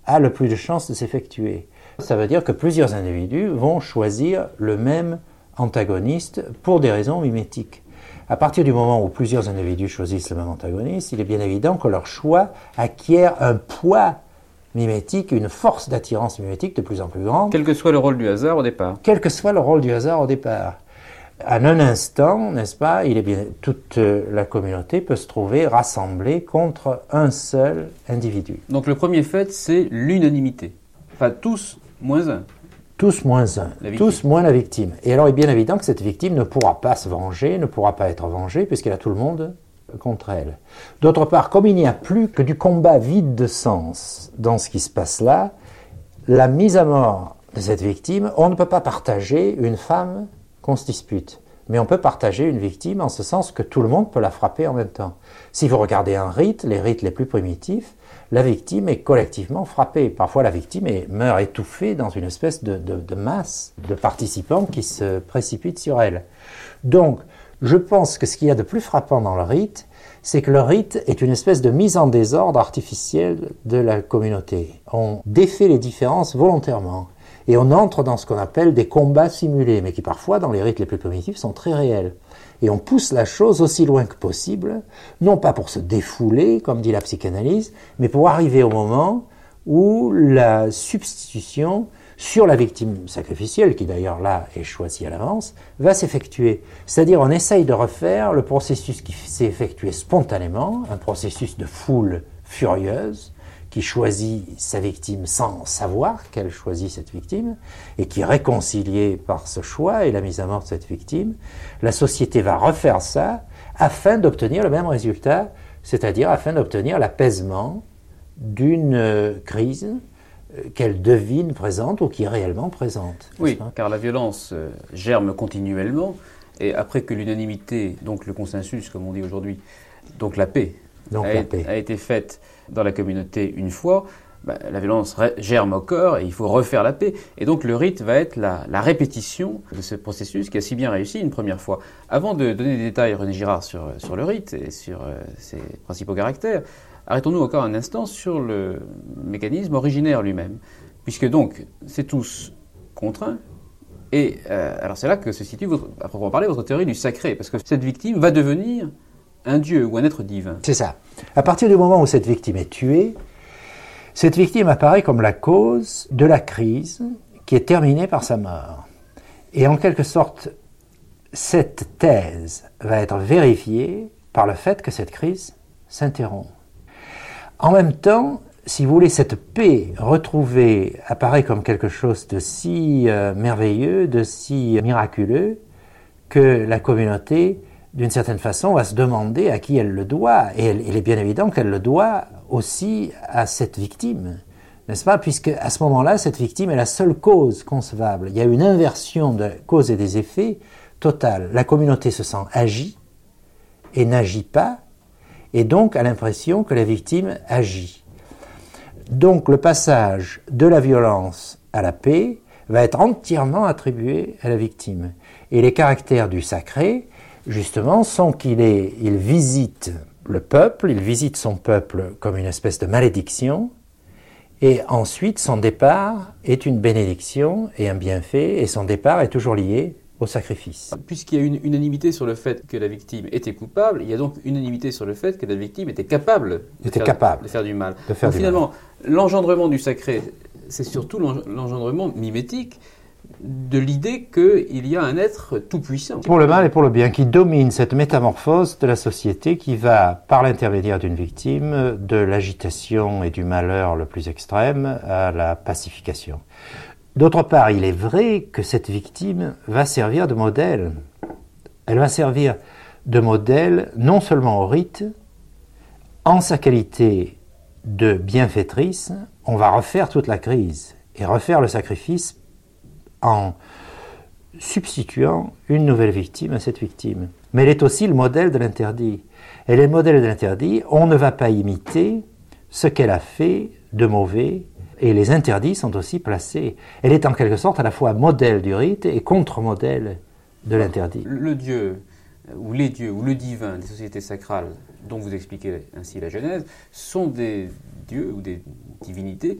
a le plus de chances de s'effectuer. Ça veut dire que plusieurs individus vont choisir le même antagoniste pour des raisons mimétiques. À partir du moment où plusieurs individus choisissent le même antagoniste, il est bien évident que leur choix acquiert un poids mimétique, une force d'attirance mimétique de plus en plus grande, Quel que soit le rôle du hasard au départ. quel que soit le rôle du hasard au départ. En un instant, n'est-ce pas, il est bien, toute euh, la communauté peut se trouver rassemblée contre un seul individu. Donc le premier fait, c'est l'unanimité. Enfin, tous moins un. Tous moins un, tous moins la victime. Et alors il est bien évident que cette victime ne pourra pas se venger, ne pourra pas être vengée, puisqu'elle a tout le monde contre elle. D'autre part, comme il n'y a plus que du combat vide de sens dans ce qui se passe là, la mise à mort de cette victime, on ne peut pas partager une femme qu'on se dispute. mais on peut partager une victime en ce sens que tout le monde peut la frapper en même temps. Si vous regardez un rite, les rites les plus primitifs, la victime est collectivement frappée. Parfois, la victime meurt étouffée dans une espèce de, de masse de participants qui se précipitent sur elle. Donc, je pense que ce qu'il y a de plus frappant dans le rite, c'est que le rite est une espèce de mise en désordre artificielle de la communauté. On défait les différences volontairement et on entre dans ce qu'on appelle des combats simulés, mais qui parfois, dans les rites les plus primitifs, sont très réels. Et on pousse la chose aussi loin que possible, non pas pour se défouler, comme dit la psychanalyse, mais pour arriver au moment où la substitution sur la victime sacrificielle, qui d'ailleurs là est choisie à l'avance, va s'effectuer. C'est-à-dire on essaye de refaire le processus qui s'est effectué spontanément, un processus de foule furieuse, qui choisit sa victime sans savoir qu'elle choisit cette victime, et qui est réconciliée par ce choix et la mise à mort de cette victime, la société va refaire ça afin d'obtenir le même résultat, c'est-à-dire afin d'obtenir l'apaisement d'une euh, crise qu'elle devine présente ou qui est réellement présente. Oui, car la violence euh, germe continuellement, et après que l'unanimité, donc le consensus, comme on dit aujourd'hui, donc la paix, a, été faite dans la communauté une fois, bah, la violence germe au corps et il faut refaire la paix. Et donc le rite va être la, répétition de ce processus qui a si bien réussi une première fois. Avant de donner des détails, René Girard, sur, sur le rite et sur euh, ses principaux caractères, arrêtons-nous encore un instant sur le mécanisme originaire lui-même. Puisque donc c'est tous contraints, et euh, alors c'est là que se situe, votre, à proprement parler, votre théorie du sacré, parce que cette victime va devenir un dieu ou un être divin. C'est ça. À partir du moment où cette victime est tuée, cette victime apparaît comme la cause de la crise qui est terminée par sa mort. Et en quelque sorte, cette thèse va être vérifiée par le fait que cette crise s'interrompt. En même temps, si vous voulez, cette paix retrouvée apparaît comme quelque chose de si euh, merveilleux, de si miraculeux, que la communauté d'une certaine façon, va se demander à qui elle le doit. Et il est bien évident qu'elle le doit aussi à cette victime, n'est-ce pas? Puisque à ce moment-là, cette victime est la seule cause concevable. Il y a une inversion de cause et des effets totale. La communauté se sent agie et n'agit pas, et donc a l'impression que la victime agit. Donc le passage de la violence à la paix va être entièrement attribué à la victime. Et les caractères du sacré, justement, sont qu'il il visite le peuple, il visite son peuple comme une espèce de malédiction, et ensuite son départ est une bénédiction et un bienfait, et son départ est toujours lié au sacrifice. Puisqu'il y a une unanimité sur le fait que la victime était coupable, il y a donc unanimité sur le fait que la victime était capable, de, faire, capable de faire du mal. finalement, l'engendrement du sacré, c'est surtout l'engendrement mimétique de l'idée qu'il y a un être tout-puissant. Pour le mal et pour le bien, qui domine cette métamorphose de la société qui va, par l'intermédiaire d'une victime, de l'agitation et du malheur le plus extrême à la pacification. D'autre part, il est vrai que cette victime va servir de modèle. Elle va servir de modèle non seulement au rite, en sa qualité de bienfaitrice, on va refaire toute la crise et refaire le sacrifice en substituant une nouvelle victime à cette victime. Mais elle est aussi le modèle de l'interdit. Elle est le modèle de l'interdit. On ne va pas imiter ce qu'elle a fait de mauvais, et les interdits sont aussi placés. Elle est en quelque sorte à la fois modèle du rite et contre-modèle de l'interdit. Le Dieu, ou les dieux, ou le divin des sociétés sacrales, dont vous expliquez ainsi la Genèse, sont des dieux ou des divinités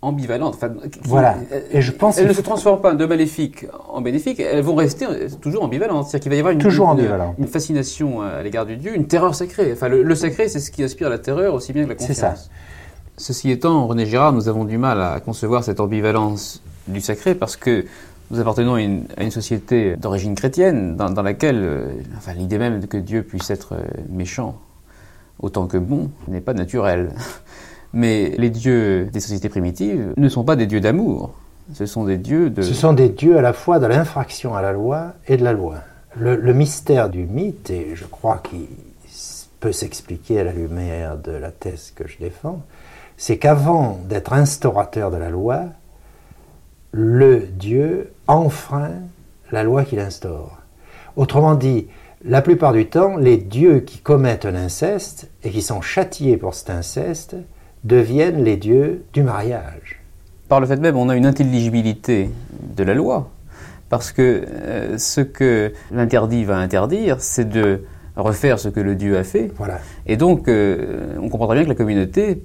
ambivalentes. Enfin, voilà. Et je pense elles ne se transforment pas de maléfiques en bénéfiques, elles vont rester toujours ambivalentes. C'est-à-dire qu'il va y avoir une, toujours une, fascination à l'égard du Dieu, une terreur sacrée. Enfin, le, sacré, c'est ce qui aspire à la terreur aussi bien que la confiance. C'est ça. Ceci étant, René Girard, nous avons du mal à concevoir cette ambivalence du sacré parce que nous appartenons à une, société d'origine chrétienne dans, laquelle euh, l'idée même que Dieu puisse être euh, méchant autant que bon n'est pas naturelle. *laughs* Mais les dieux des sociétés primitives ne sont pas des dieux d'amour. Ce sont des dieux de... Ce sont des dieux à la fois de l'infraction à la loi et de la loi. Le, mystère du mythe, et je crois qu'il peut s'expliquer à la lumière de la thèse que je défends, c'est qu'avant d'être instaurateur de la loi, le Dieu enfreint la loi qu'il instaure. Autrement dit, la plupart du temps, les dieux qui commettent un inceste et qui sont châtiés pour cet inceste deviennent les dieux du mariage. Par le fait même, on a une intelligibilité de la loi, parce que euh, ce que l'interdit va interdire, c'est de refaire ce que le Dieu a fait. Voilà. Et donc, euh, on comprendra bien que la communauté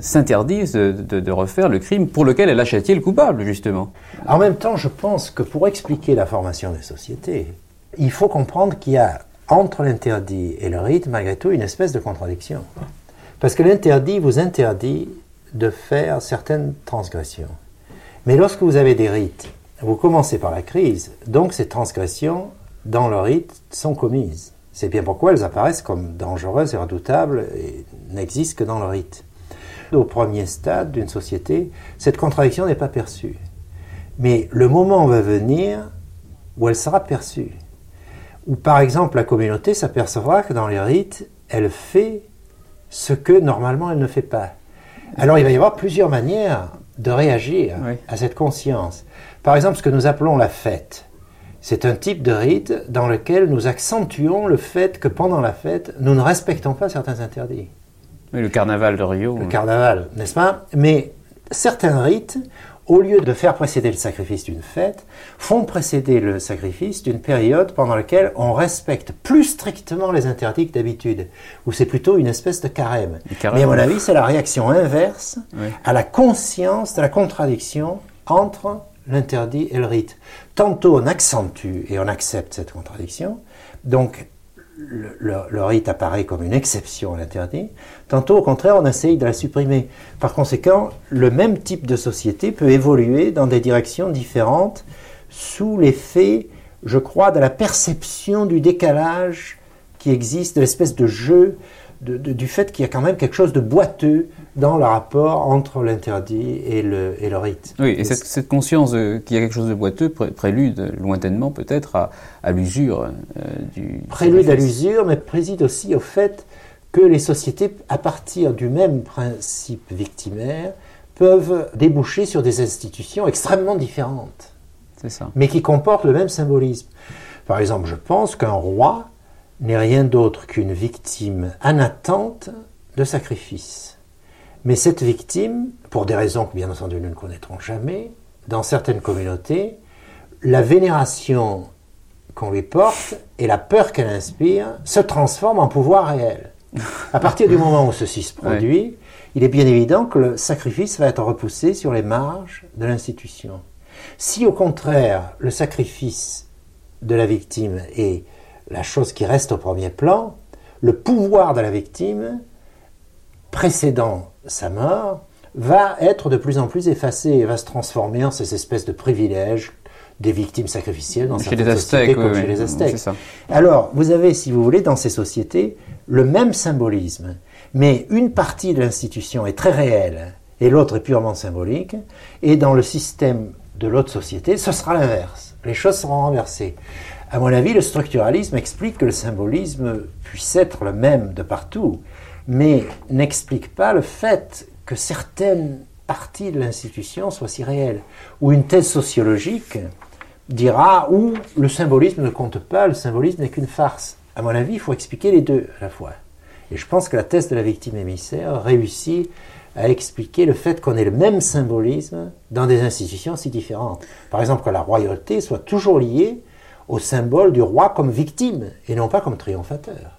s'interdise de, de, de, refaire le crime pour lequel elle a châtié le coupable, justement. En même temps, je pense que pour expliquer la formation des sociétés, il faut comprendre qu'il y a entre l'interdit et le rite, malgré tout, une espèce de contradiction. Parce que l'interdit vous interdit de faire certaines transgressions. Mais lorsque vous avez des rites, vous commencez par la crise, donc ces transgressions dans le rite sont commises. C'est bien pourquoi elles apparaissent comme dangereuses et redoutables et n'existent que dans le rite. Au premier stade d'une société, cette contradiction n'est pas perçue. Mais le moment va venir où elle sera perçue. Où par exemple la communauté s'apercevra que dans les rites, elle fait ce que normalement elle ne fait pas. Alors il va y avoir plusieurs manières de réagir oui. à cette conscience. Par exemple, ce que nous appelons la fête. C'est un type de rite dans lequel nous accentuons le fait que pendant la fête, nous ne respectons pas certains interdits. Oui, le carnaval de Rio. Le carnaval, n'est-ce pas? Mais certains rites, au lieu de faire précéder le sacrifice d'une fête, font précéder le sacrifice d'une période pendant laquelle on respecte plus strictement les interdits que d'habitude, où c'est plutôt une espèce de carême. carême. Mais à mon avis, c'est la réaction inverse oui. à la conscience de la contradiction entre l'interdit et le rite. Tantôt on accentue et on accepte cette contradiction, donc le, rite apparaît comme une exception à l'interdit, tantôt au contraire on essaye de la supprimer. Par conséquent, le même type de société peut évoluer dans des directions différentes sous l'effet, je crois, de la perception du décalage qui existe, de l'espèce de jeu, de, de, du fait qu'il y a quand même quelque chose de boiteux dans le rapport entre l'interdit et le, et le rite. Oui, et, et cette, cette, conscience qu'il y a quelque chose de boiteux pré prélude lointainement peut-être à, à l'usure euh, du... Prélude à l'usure, mais préside aussi au fait que les sociétés, à partir du même principe victimaire, peuvent déboucher sur des institutions extrêmement différentes, ça. mais qui comportent le même symbolisme. Par exemple, je pense qu'un roi n'est rien d'autre qu'une victime en attente de sacrifice. Mais cette victime, pour des raisons que bien entendu nous ne connaîtrons jamais, dans certaines communautés, la vénération qu'on lui porte et la peur qu'elle inspire se transforment en pouvoir réel. À partir du moment où ceci se *laughs* produit, ouais. il est bien évident que le sacrifice va être repoussé sur les marges de l'institution. Si au contraire le sacrifice de la victime est la chose qui reste au premier plan, le pouvoir de la victime précédant sa mort va être de plus en plus effacé et va se transformer en ces espèces de privilèges des victimes sacrificielles dans chez certaines les sociétés Aztèques, comme oui, chez les Aztèques. ça. Alors, vous avez, si vous voulez, dans ces sociétés, le même symbolisme, mais une partie de l'institution est très réelle et l'autre est purement symbolique, et dans le système de l'autre société, ce sera l'inverse. Les choses seront renversées. À mon avis, le structuralisme explique que le symbolisme puisse être le même de partout, mais n'explique pas le fait que certaines parties de l'institution soient si réelles. Ou une thèse sociologique dira où le symbolisme ne compte pas, le symbolisme n'est qu'une farce. À mon avis, il faut expliquer les deux à la fois. Et je pense que la thèse de la victime émissaire réussit à expliquer le fait qu'on ait le même symbolisme dans des institutions si différentes. Par exemple, que la royauté soit toujours liée au symbole du roi comme victime et non pas comme triomphateur.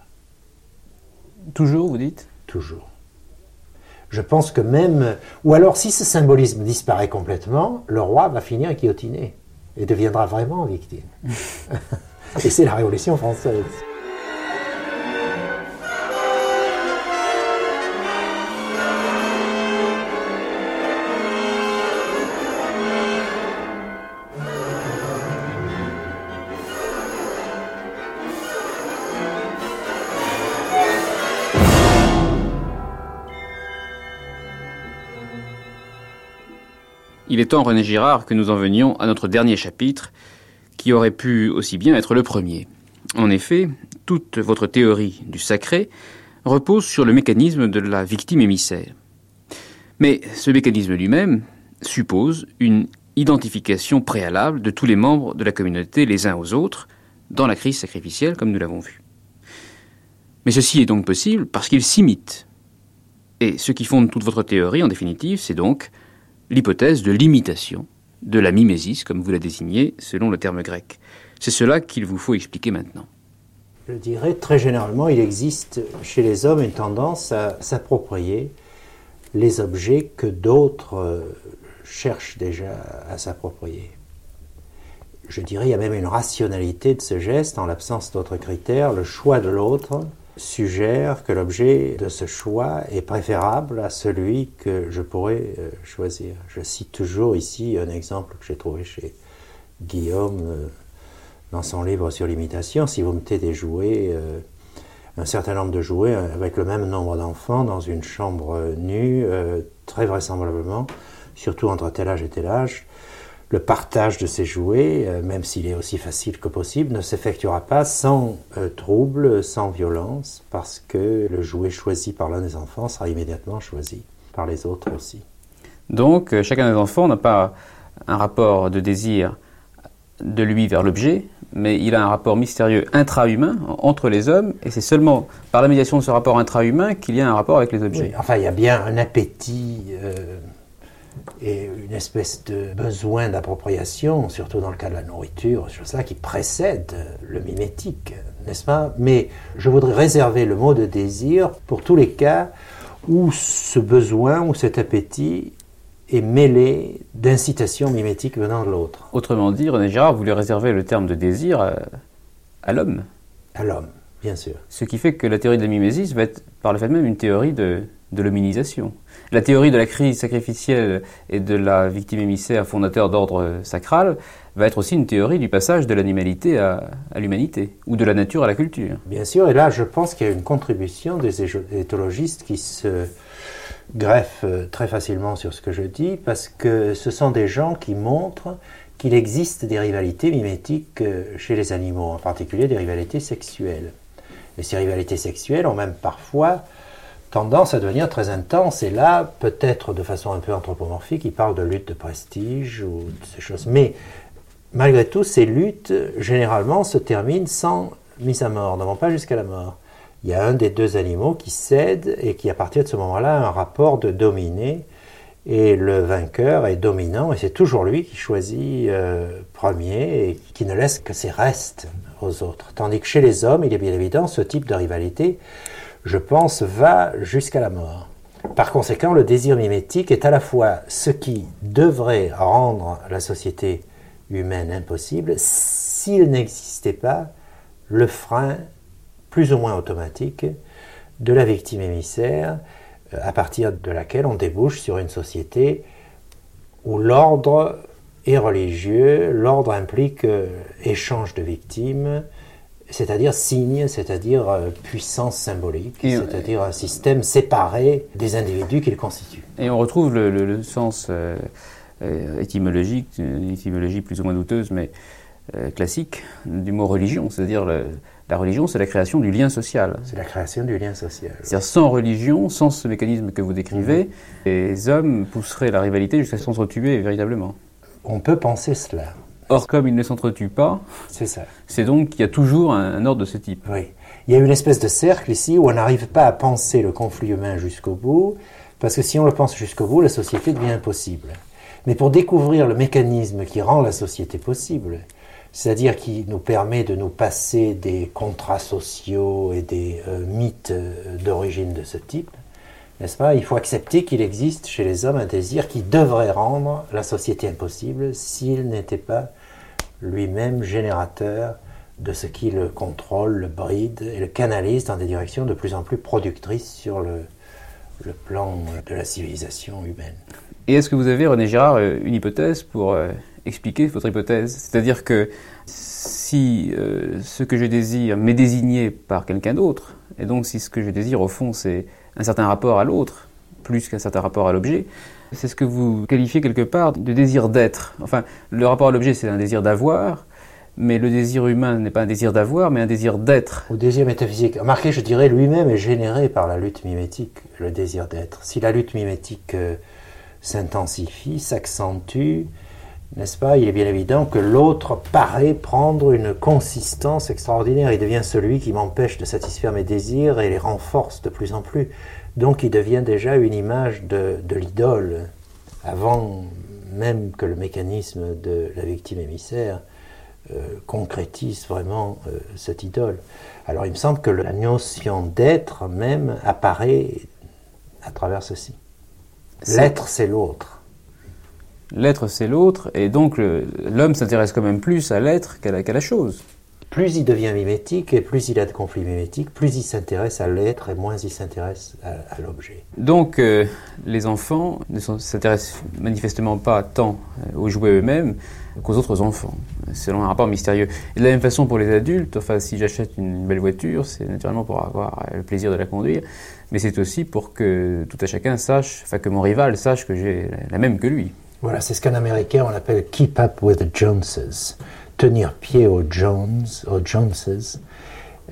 Toujours, vous dites? Toujours. Je pense que même... Ou alors, si ce symbolisme disparaît complètement, le roi va finir guillotiné et deviendra vraiment victime. *laughs* et c'est la Révolution française. Il est temps, René Girard, que nous en venions à notre dernier chapitre, qui aurait pu aussi bien être le premier. En effet, toute votre théorie du sacré repose sur le mécanisme de la victime émissaire. Mais ce mécanisme lui-même suppose une identification préalable de tous les membres de la communauté les uns aux autres, dans la crise sacrificielle, comme nous l'avons vu. Mais ceci est donc possible parce qu'il s'imite. Et ce qui fonde toute votre théorie, en définitive, c'est donc l'hypothèse de l'imitation, de la mimésis, comme vous la désignez, selon le terme grec. C'est cela qu'il vous faut expliquer maintenant. Je dirais très généralement, il existe chez les hommes une tendance à s'approprier les objets que d'autres euh, cherchent déjà à s'approprier. Je dirais il y a même une rationalité de ce geste en l'absence d'autres critères. Le choix de l'autre suggère que l'objet de ce choix est préférable à celui que je pourrais euh, choisir. Je cite toujours ici un exemple que j'ai trouvé chez Guillaume euh, dans son livre sur l'imitation. Si vous mettez des euh, un certain nombre de jouets avec le même nombre d'enfants dans une chambre nue, très vraisemblablement, surtout entre tel âge et tel âge, le partage de ces jouets, euh, même s'il est aussi facile que possible, ne s'effectuera pas sans euh, trouble, sans violence, parce que le jouet choisi par l'un des enfants sera immédiatement choisi par les autres aussi. Donc, euh, chacun des enfants n'a pas un rapport de désir de lui vers l'objet, mais il a un rapport mystérieux intra-humain entre les hommes, et c'est seulement par la médiation de ce rapport intra-humain qu'il y a un rapport avec les objets. enfin, il y a bien un appétit et une espèce de besoin d'appropriation, surtout dans le cas de la nourriture, chose là qui précède le mimétique, n'est-ce pas? Mais je voudrais réserver le mot de désir pour tous les cas où ce besoin ou cet appétit est mêlé d'incitation mimétique venant de l'autre. Autrement dit, René Girard voulait réserver le terme de désir à, à l'homme? À l'homme, bien sûr. Ce qui fait que la théorie de la mimésis va être par le fait même une théorie de, de l'hominisation. La théorie de la crise sacrificielle et de la victime émissaire fondateur d'ordre sacral va être aussi une théorie du passage de l'animalité à, l'humanité, ou de la nature à la culture. Bien sûr, et là je pense qu'il y a une contribution des éthologistes qui se greffent euh, très facilement sur ce que je dis, parce que ce sont des gens qui montrent qu'il existe des rivalités mimétiques euh, chez les animaux, en particulier des rivalités sexuelles. Et ces rivalités sexuelles ont même parfois tendance à devenir très intense. Et là, peut-être de façon un peu anthropomorphique, il parle de lutte de prestige ou de ces choses. Mais malgré tout, ces luttes, généralement, se terminent sans mise à mort, ne vont pas jusqu'à la mort. Il y a un des deux animaux qui cède et qui, à partir de ce moment-là, a un rapport de dominé. Et le vainqueur est dominant, et c'est toujours lui qui choisit euh, premier et qui ne laisse que ses restes aux autres. Tandis que chez les hommes, il est bien évident, ce type de rivalité je pense, va jusqu'à la mort. Par conséquent, le désir mimétique est à la fois ce qui devrait rendre la société humaine impossible s'il n'existait pas le frein plus ou moins automatique de la victime émissaire euh, à partir de laquelle on débouche sur une société où l'ordre est religieux, l'ordre implique euh, échange de victimes, c'est-à-dire signe, c'est-à-dire euh, puissance symbolique, c'est-à-dire un système séparé des individus qu'il constitue. Et on retrouve le, sens euh, euh, étymologique, une étymologie plus ou moins douteuse, mais classique, du mot religion, c'est-à-dire la religion, c'est la création du lien social. C'est la création du lien social. C'est-à-dire sans religion, sans ce mécanisme que vous décrivez, mhm. les hommes pousseraient la rivalité jusqu'à s'entretuer véritablement. On peut penser cela. Or, comme ils ne s'entretuent pas, c'est ça. C'est donc qu'il y a toujours un, ordre de ce type. Oui. Il y a une espèce de cercle ici où on n'arrive pas à penser le conflit humain jusqu'au bout, parce que si on le pense jusqu'au bout, la société devient impossible. Mais pour découvrir le mécanisme qui rend la société possible, c'est-à-dire qui nous permet de nous passer des contrats sociaux et des euh, mythes euh, d'origine de ce type, n'est-ce pas? Il faut accepter qu'il existe chez les hommes un désir qui devrait rendre la société impossible s'il n'était pas lui-même générateur de ce qui le contrôle, le bride et le canalise dans des directions de plus en plus productrices sur le, plan de la civilisation humaine. Et est-ce que vous avez, René Girard, euh, une hypothèse pour euh, expliquer votre hypothèse? C'est-à-dire que si euh, ce que je désire m'est désigné par quelqu'un d'autre, et donc si ce que je désire au fond c'est un certain rapport à l'autre, plus qu'un certain rapport à l'objet, c'est ce que vous qualifiez quelque part de désir d'être. Enfin, le rapport à l'objet, c'est un désir d'avoir, mais le désir humain n'est pas un désir d'avoir, mais un désir d'être. Au désir métaphysique. Remarquez, je dirais, lui-même est généré par la lutte mimétique, le désir d'être. Si la lutte mimétique euh, s'intensifie, s'accentue, n'est-ce pas Il est bien évident que l'autre paraît prendre une consistance extraordinaire. Il devient celui qui m'empêche de satisfaire mes désirs et les renforce de plus en plus. Donc il devient déjà une image de, l'idole, avant même que le mécanisme de la victime émissaire euh, concrétise vraiment euh, cette idole. Alors il me semble que la notion d'être même apparaît à travers ceci. L'être, c'est l'autre. L'être, c'est l'autre, et donc l'homme s'intéresse quand même plus à l'être qu'à la, chose. Plus il devient mimétique et plus il a de conflits mimétiques, plus il s'intéresse à l'être et moins il s'intéresse à, l'objet. Donc euh, les enfants ne s'intéressent manifestement pas tant euh, aux jouets eux-mêmes qu'aux autres enfants, selon un rapport mystérieux. Et de la même façon pour les adultes, enfin si j'achète une belle voiture, c'est naturellement pour avoir le plaisir de la conduire, mais c'est aussi pour que tout à chacun sache, enfin que mon rival sache que j'ai la même que lui. Voilà, c'est ce qu'en américain on appelle keep up with the Joneses, tenir pied aux Jones, aux Joneses.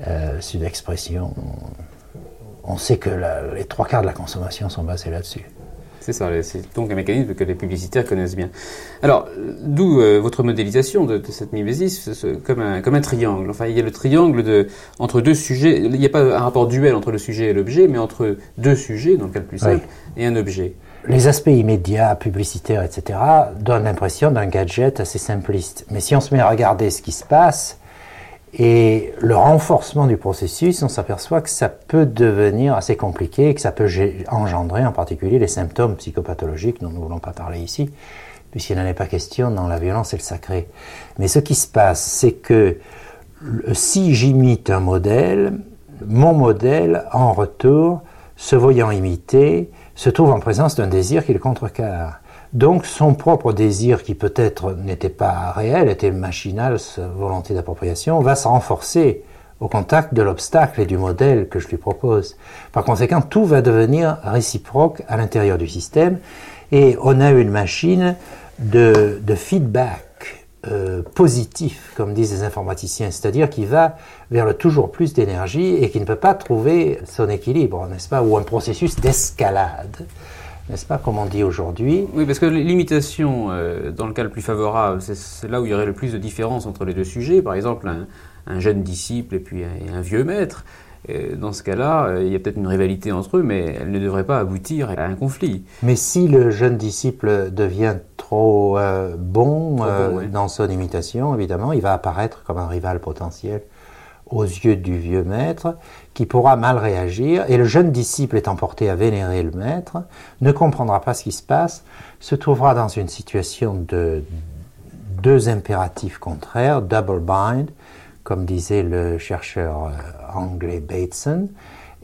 Euh, c'est une expression. On sait que les trois quarts de la consommation sont basés là-dessus. C'est ça, c'est donc un mécanisme que les publicitaires connaissent bien. Alors, d'où euh, votre modélisation de, cette mimésis comme, un, comme un triangle. Enfin, il y a le triangle de, entre deux sujets. Il n'y a pas un rapport duel entre le sujet et l'objet, mais entre deux sujets, dans le cas le plus simple, et un objet les aspects immédiats, publicitaires, etc., donnent l'impression d'un gadget assez simpliste. Mais si on se met à regarder ce qui se passe et le renforcement du processus, on s'aperçoit que ça peut devenir assez compliqué, que ça peut engendrer en particulier les symptômes psychopathologiques dont nous ne voulons pas parler ici, puisqu'il n'en est pas question dans la violence et le sacré. Mais ce qui se passe, c'est que si j'imite un modèle, mon modèle, en retour, se voyant imité, se trouve en présence d'un désir qui le contrecarre. Donc son propre désir, qui peut-être n'était pas réel, était machinal, sa volonté d'appropriation, va se renforcer au contact de l'obstacle et du modèle que je lui propose. Par conséquent, tout va devenir réciproque à l'intérieur du système et on a une machine de, de feedback euh, positif, comme disent les informaticiens, c'est-à-dire qui va vers le toujours plus d'énergie et qui ne peut pas trouver son équilibre, n'est-ce pas, ou un processus d'escalade, n'est-ce pas, comme on dit aujourd'hui? Oui, parce que l'imitation, euh, dans le cas le plus favorable, c'est là où il y aurait le plus de différence entre les deux sujets, par exemple un, jeune disciple et puis un vieux maître dans ce cas-là, euh, il y a peut-être une rivalité entre eux, mais elle ne devrait pas aboutir à un conflit. Mais si le jeune disciple devient trop euh, bon, euh, dans son imitation, évidemment, il va apparaître comme un rival potentiel aux yeux du vieux maître, qui pourra mal réagir, et le jeune disciple étant porté à vénérer le maître, ne comprendra pas ce qui se passe, se trouvera dans une situation de deux impératifs contraires, double bind, comme disait le chercheur euh, anglais Bateson,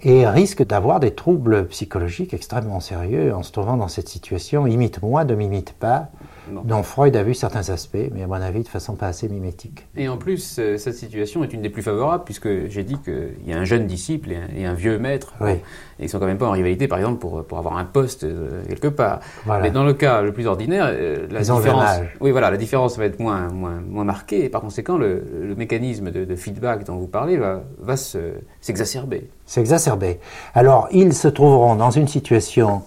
et risque d'avoir des troubles psychologiques extrêmement sérieux en se trouvant dans cette situation. Imite-moi, ne m'imite pas dont Freud a vu certains aspects, mais à mon avis de façon pas assez mimétique. Et en plus, euh, cette situation est une des plus favorables, puisque j'ai dit qu'il y a un jeune disciple et un, vieux maître, et ils sont quand même pas en rivalité, par exemple, pour, pour avoir un poste euh, quelque part. Mais dans le cas le plus ordinaire, euh, la différence, oui, voilà, la différence va être moins, moins, moins marquée, et par conséquent, le, mécanisme de, feedback dont vous parlez va, va s'exacerber. s'exacerber. Alors, ils se trouveront dans une situation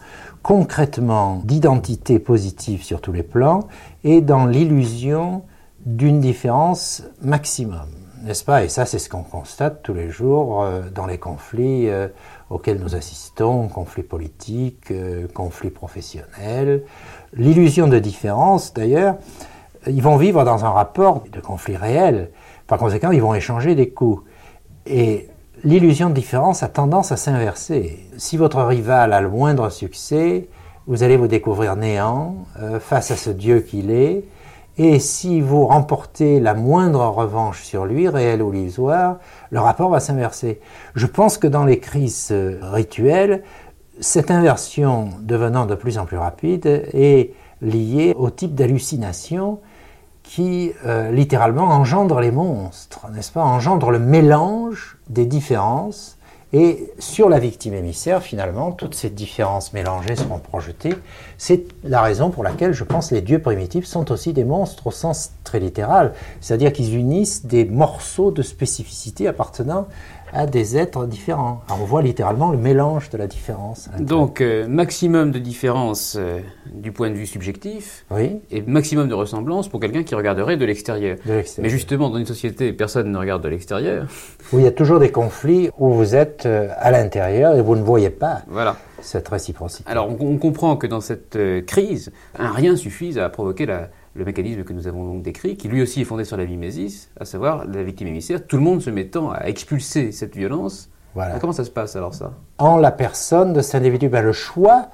concrètement d'identité positive sur tous les plans et dans l'illusion d'une différence maximum, n'est-ce pas? Et ça, c'est ce qu'on constate tous les jours euh, dans les conflits euh, auxquels nous assistons, conflits politiques, euh, conflits professionnels. L'illusion de différence, d'ailleurs, ils vont vivre dans un rapport de conflit réel. Par conséquent, ils vont échanger des coups. Et l'illusion de différence a tendance à s'inverser. Si votre rival a le moindre succès, vous allez vous découvrir néant euh, face à ce Dieu qu'il est. Et si vous remportez la moindre revanche sur lui, réelle ou illusoire, le rapport va s'inverser. Je pense que dans les crises euh, rituelles, cette inversion devenant de plus en plus rapide est liée au type d'hallucination qui euh, littéralement engendre les monstres, n'est-ce pas? Engendre le mélange des différences. Et sur la victime émissaire, finalement, toutes ces différences mélangées seront projetées. C'est la raison pour laquelle je pense que les dieux primitifs sont aussi des monstres au sens très littéral, c'est-à-dire qu'ils unissent des morceaux de spécificité appartenant à des êtres différents. Alors on voit littéralement le mélange de la différence. Donc euh, maximum de différence euh, du point de vue subjectif oui. et maximum de ressemblance pour quelqu'un qui regarderait de l'extérieur. Mais justement, dans une société, personne ne regarde de l'extérieur. Où il y a toujours des conflits où vous êtes euh, à l'intérieur et vous ne voyez pas Voilà. cette réciprocité. Alors on, on comprend que dans cette crise, un rien suffise à provoquer la, le mécanisme que nous avons donc décrit, qui lui aussi est fondé sur la mimésis, à savoir la victime émissaire, tout le monde se mettant à expulser cette violence. Voilà. Comment ça se passe alors ça? En la personne de cet individu, ben, le choix,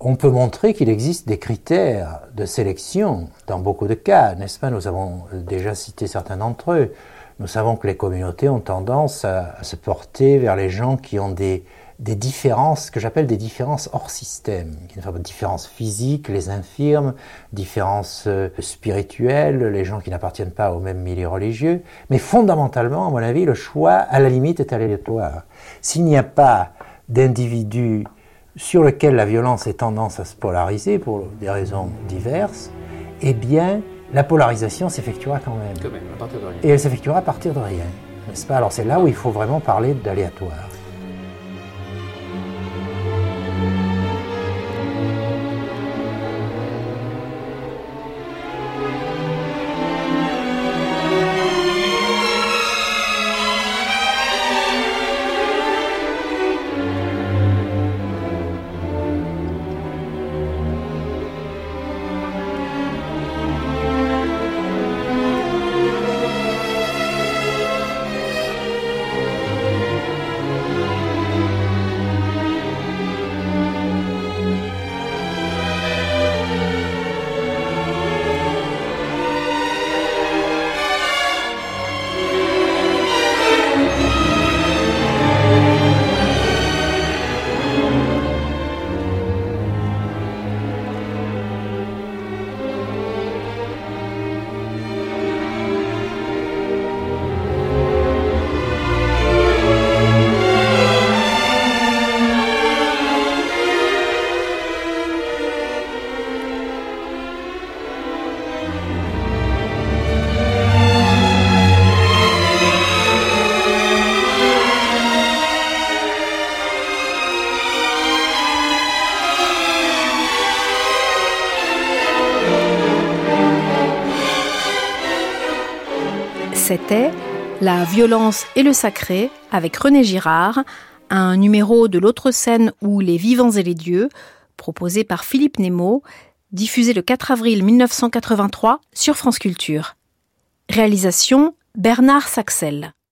on peut montrer qu'il existe des critères de sélection dans beaucoup de cas, n'est-ce pas? Nous avons déjà cité certains d'entre eux. Nous savons que les communautés ont tendance à, à se porter vers les gens qui ont des, des différences, que j'appelle des différences hors système, différences physiques, les infirmes, différences euh, spirituelles, les gens qui n'appartiennent pas au même milieu religieux, mais fondamentalement, à mon avis, le choix, à la limite, est aléatoire. S'il n'y a pas d'individu sur lequel la violence est tendance à se polariser pour des raisons diverses, eh bien, la polarisation s'effectuera quand même. Quand même, à partir de rien. Et elle s'effectuera à partir de rien, n'est-ce pas? Alors c'est là où il faut vraiment parler d'aléatoire. La violence et le sacré avec René Girard, un numéro de l'autre scène où les vivants et les dieux, proposé par Philippe Nemo, diffusé le 4 avril 1983 sur France Culture. Réalisation Bernard Saxel.